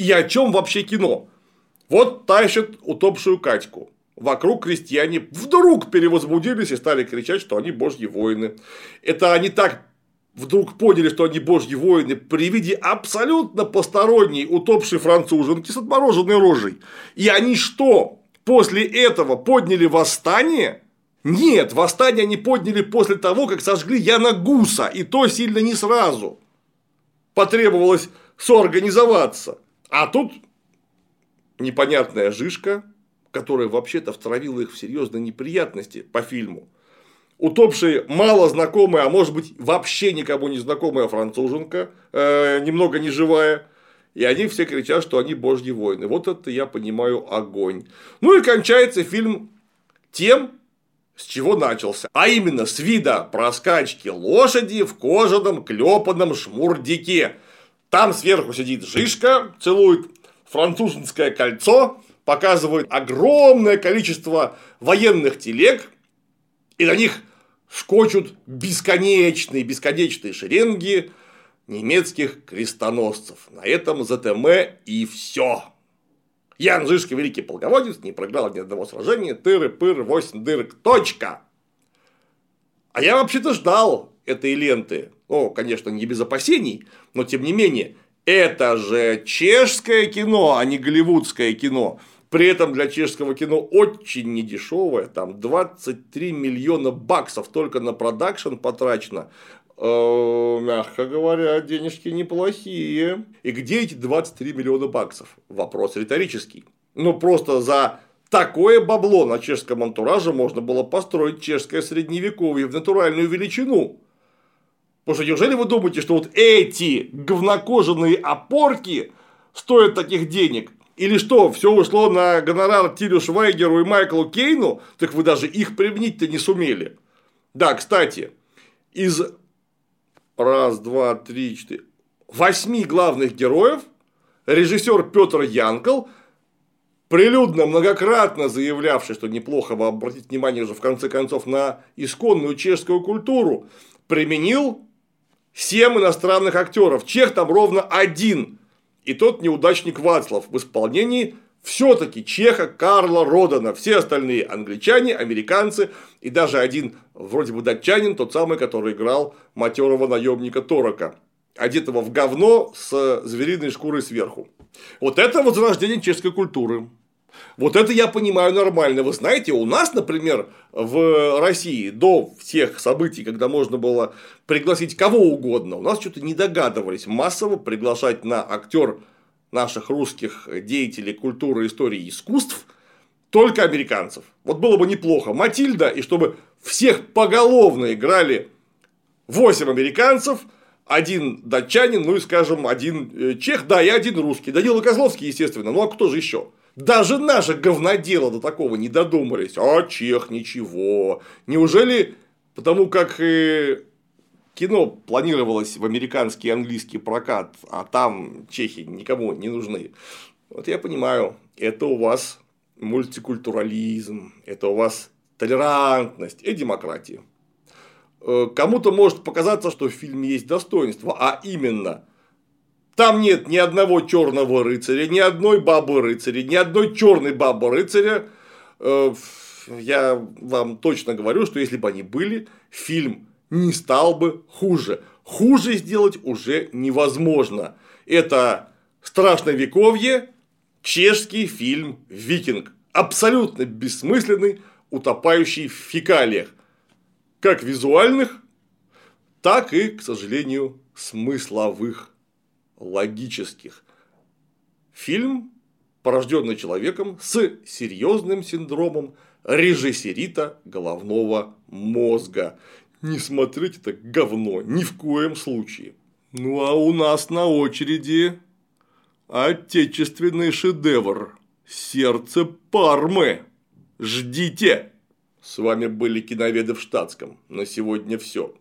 И о чем вообще кино? Вот тащат утопшую Катьку. Вокруг крестьяне вдруг перевозбудились и стали кричать, что они божьи воины. Это они так вдруг поняли, что они божьи воины при виде абсолютно посторонней утопшей француженки с отмороженной рожей. И они что, после этого подняли восстание? Нет, восстание они подняли после того, как сожгли Яна Гуса, и то сильно не сразу. Потребовалось соорганизоваться. А тут непонятная жишка, которая вообще-то втравила их в серьезные неприятности по фильму. Утопшая мало знакомая, а может быть вообще никому не знакомая француженка, э, немного неживая. И они все кричат, что они божьи воины. Вот это я понимаю огонь. Ну и кончается фильм тем, с чего начался. А именно с вида проскачки лошади в кожаном клепанном шмурдике. Там сверху сидит Жишка, целует французское кольцо, показывает огромное количество военных телег, и на них скочут бесконечные, бесконечные шеренги немецких крестоносцев. На этом ЗТМ и все. Ян Жишка, великий полководец, не проиграл ни одного сражения, тыры-пыр, восемь дырок, точка. А я вообще-то ждал этой ленты. Ну, конечно, не без опасений, но тем не менее, это же чешское кино, а не голливудское кино. При этом для чешского кино очень недешевое, там 23 миллиона баксов только на продакшн потрачено. Э, мягко говоря, денежки неплохие. И где эти 23 миллиона баксов? Вопрос риторический. Ну, просто за такое бабло на чешском антураже можно было построить чешское средневековье в натуральную величину. Потому что неужели вы думаете, что вот эти говнокожаные опорки стоят таких денег? Или что, все ушло на гонорар Тилю Швайгеру и Майклу Кейну, так вы даже их применить-то не сумели. Да, кстати, из раз, два, три, четыре, восьми главных героев режиссер Петр Янкл, прилюдно, многократно заявлявший, что неплохо бы обратить внимание уже в конце концов на исконную чешскую культуру, применил семь иностранных актеров. Чех там ровно один и тот неудачник Вацлав в исполнении все-таки чеха Карла Родана. Все остальные англичане, американцы и даже один вроде бы датчанин, тот самый, который играл матерого наемника Торока, одетого в говно с звериной шкурой сверху. Вот это возрождение чешской культуры. Вот это я понимаю нормально. Вы знаете, у нас, например, в России до всех событий, когда можно было пригласить кого угодно, у нас что-то не догадывались массово приглашать на актер наших русских деятелей культуры, истории и искусств только американцев. Вот было бы неплохо. Матильда, и чтобы всех поголовно играли 8 американцев, один датчанин, ну и, скажем, один э, чех, да, и один русский. Данила Козловский, естественно. Ну а кто же еще? Даже наши говнодела до такого не додумались. А чех ничего. Неужели потому как э, кино планировалось в американский и английский прокат, а там чехи никому не нужны. Вот я понимаю, это у вас мультикультурализм, это у вас толерантность и демократия. Э, кому-то может показаться, что в фильме есть достоинство, а именно там нет ни одного черного рыцаря, ни одной бабы рыцаря, ни одной черной бабы рыцаря. Э, я вам точно говорю, что если бы они были, фильм не стал бы хуже. Хуже сделать уже невозможно. Это страшное вековье, чешский фильм «Викинг». Абсолютно бессмысленный, утопающий в фекалиях. Как визуальных, так и, к сожалению, смысловых логических. Фильм, порожденный человеком с серьезным синдромом режиссерита головного мозга. Не смотрите так говно, ни в коем случае. Ну а у нас на очереди отечественный шедевр «Сердце Пармы». Ждите! С вами были киноведы в штатском. На сегодня все.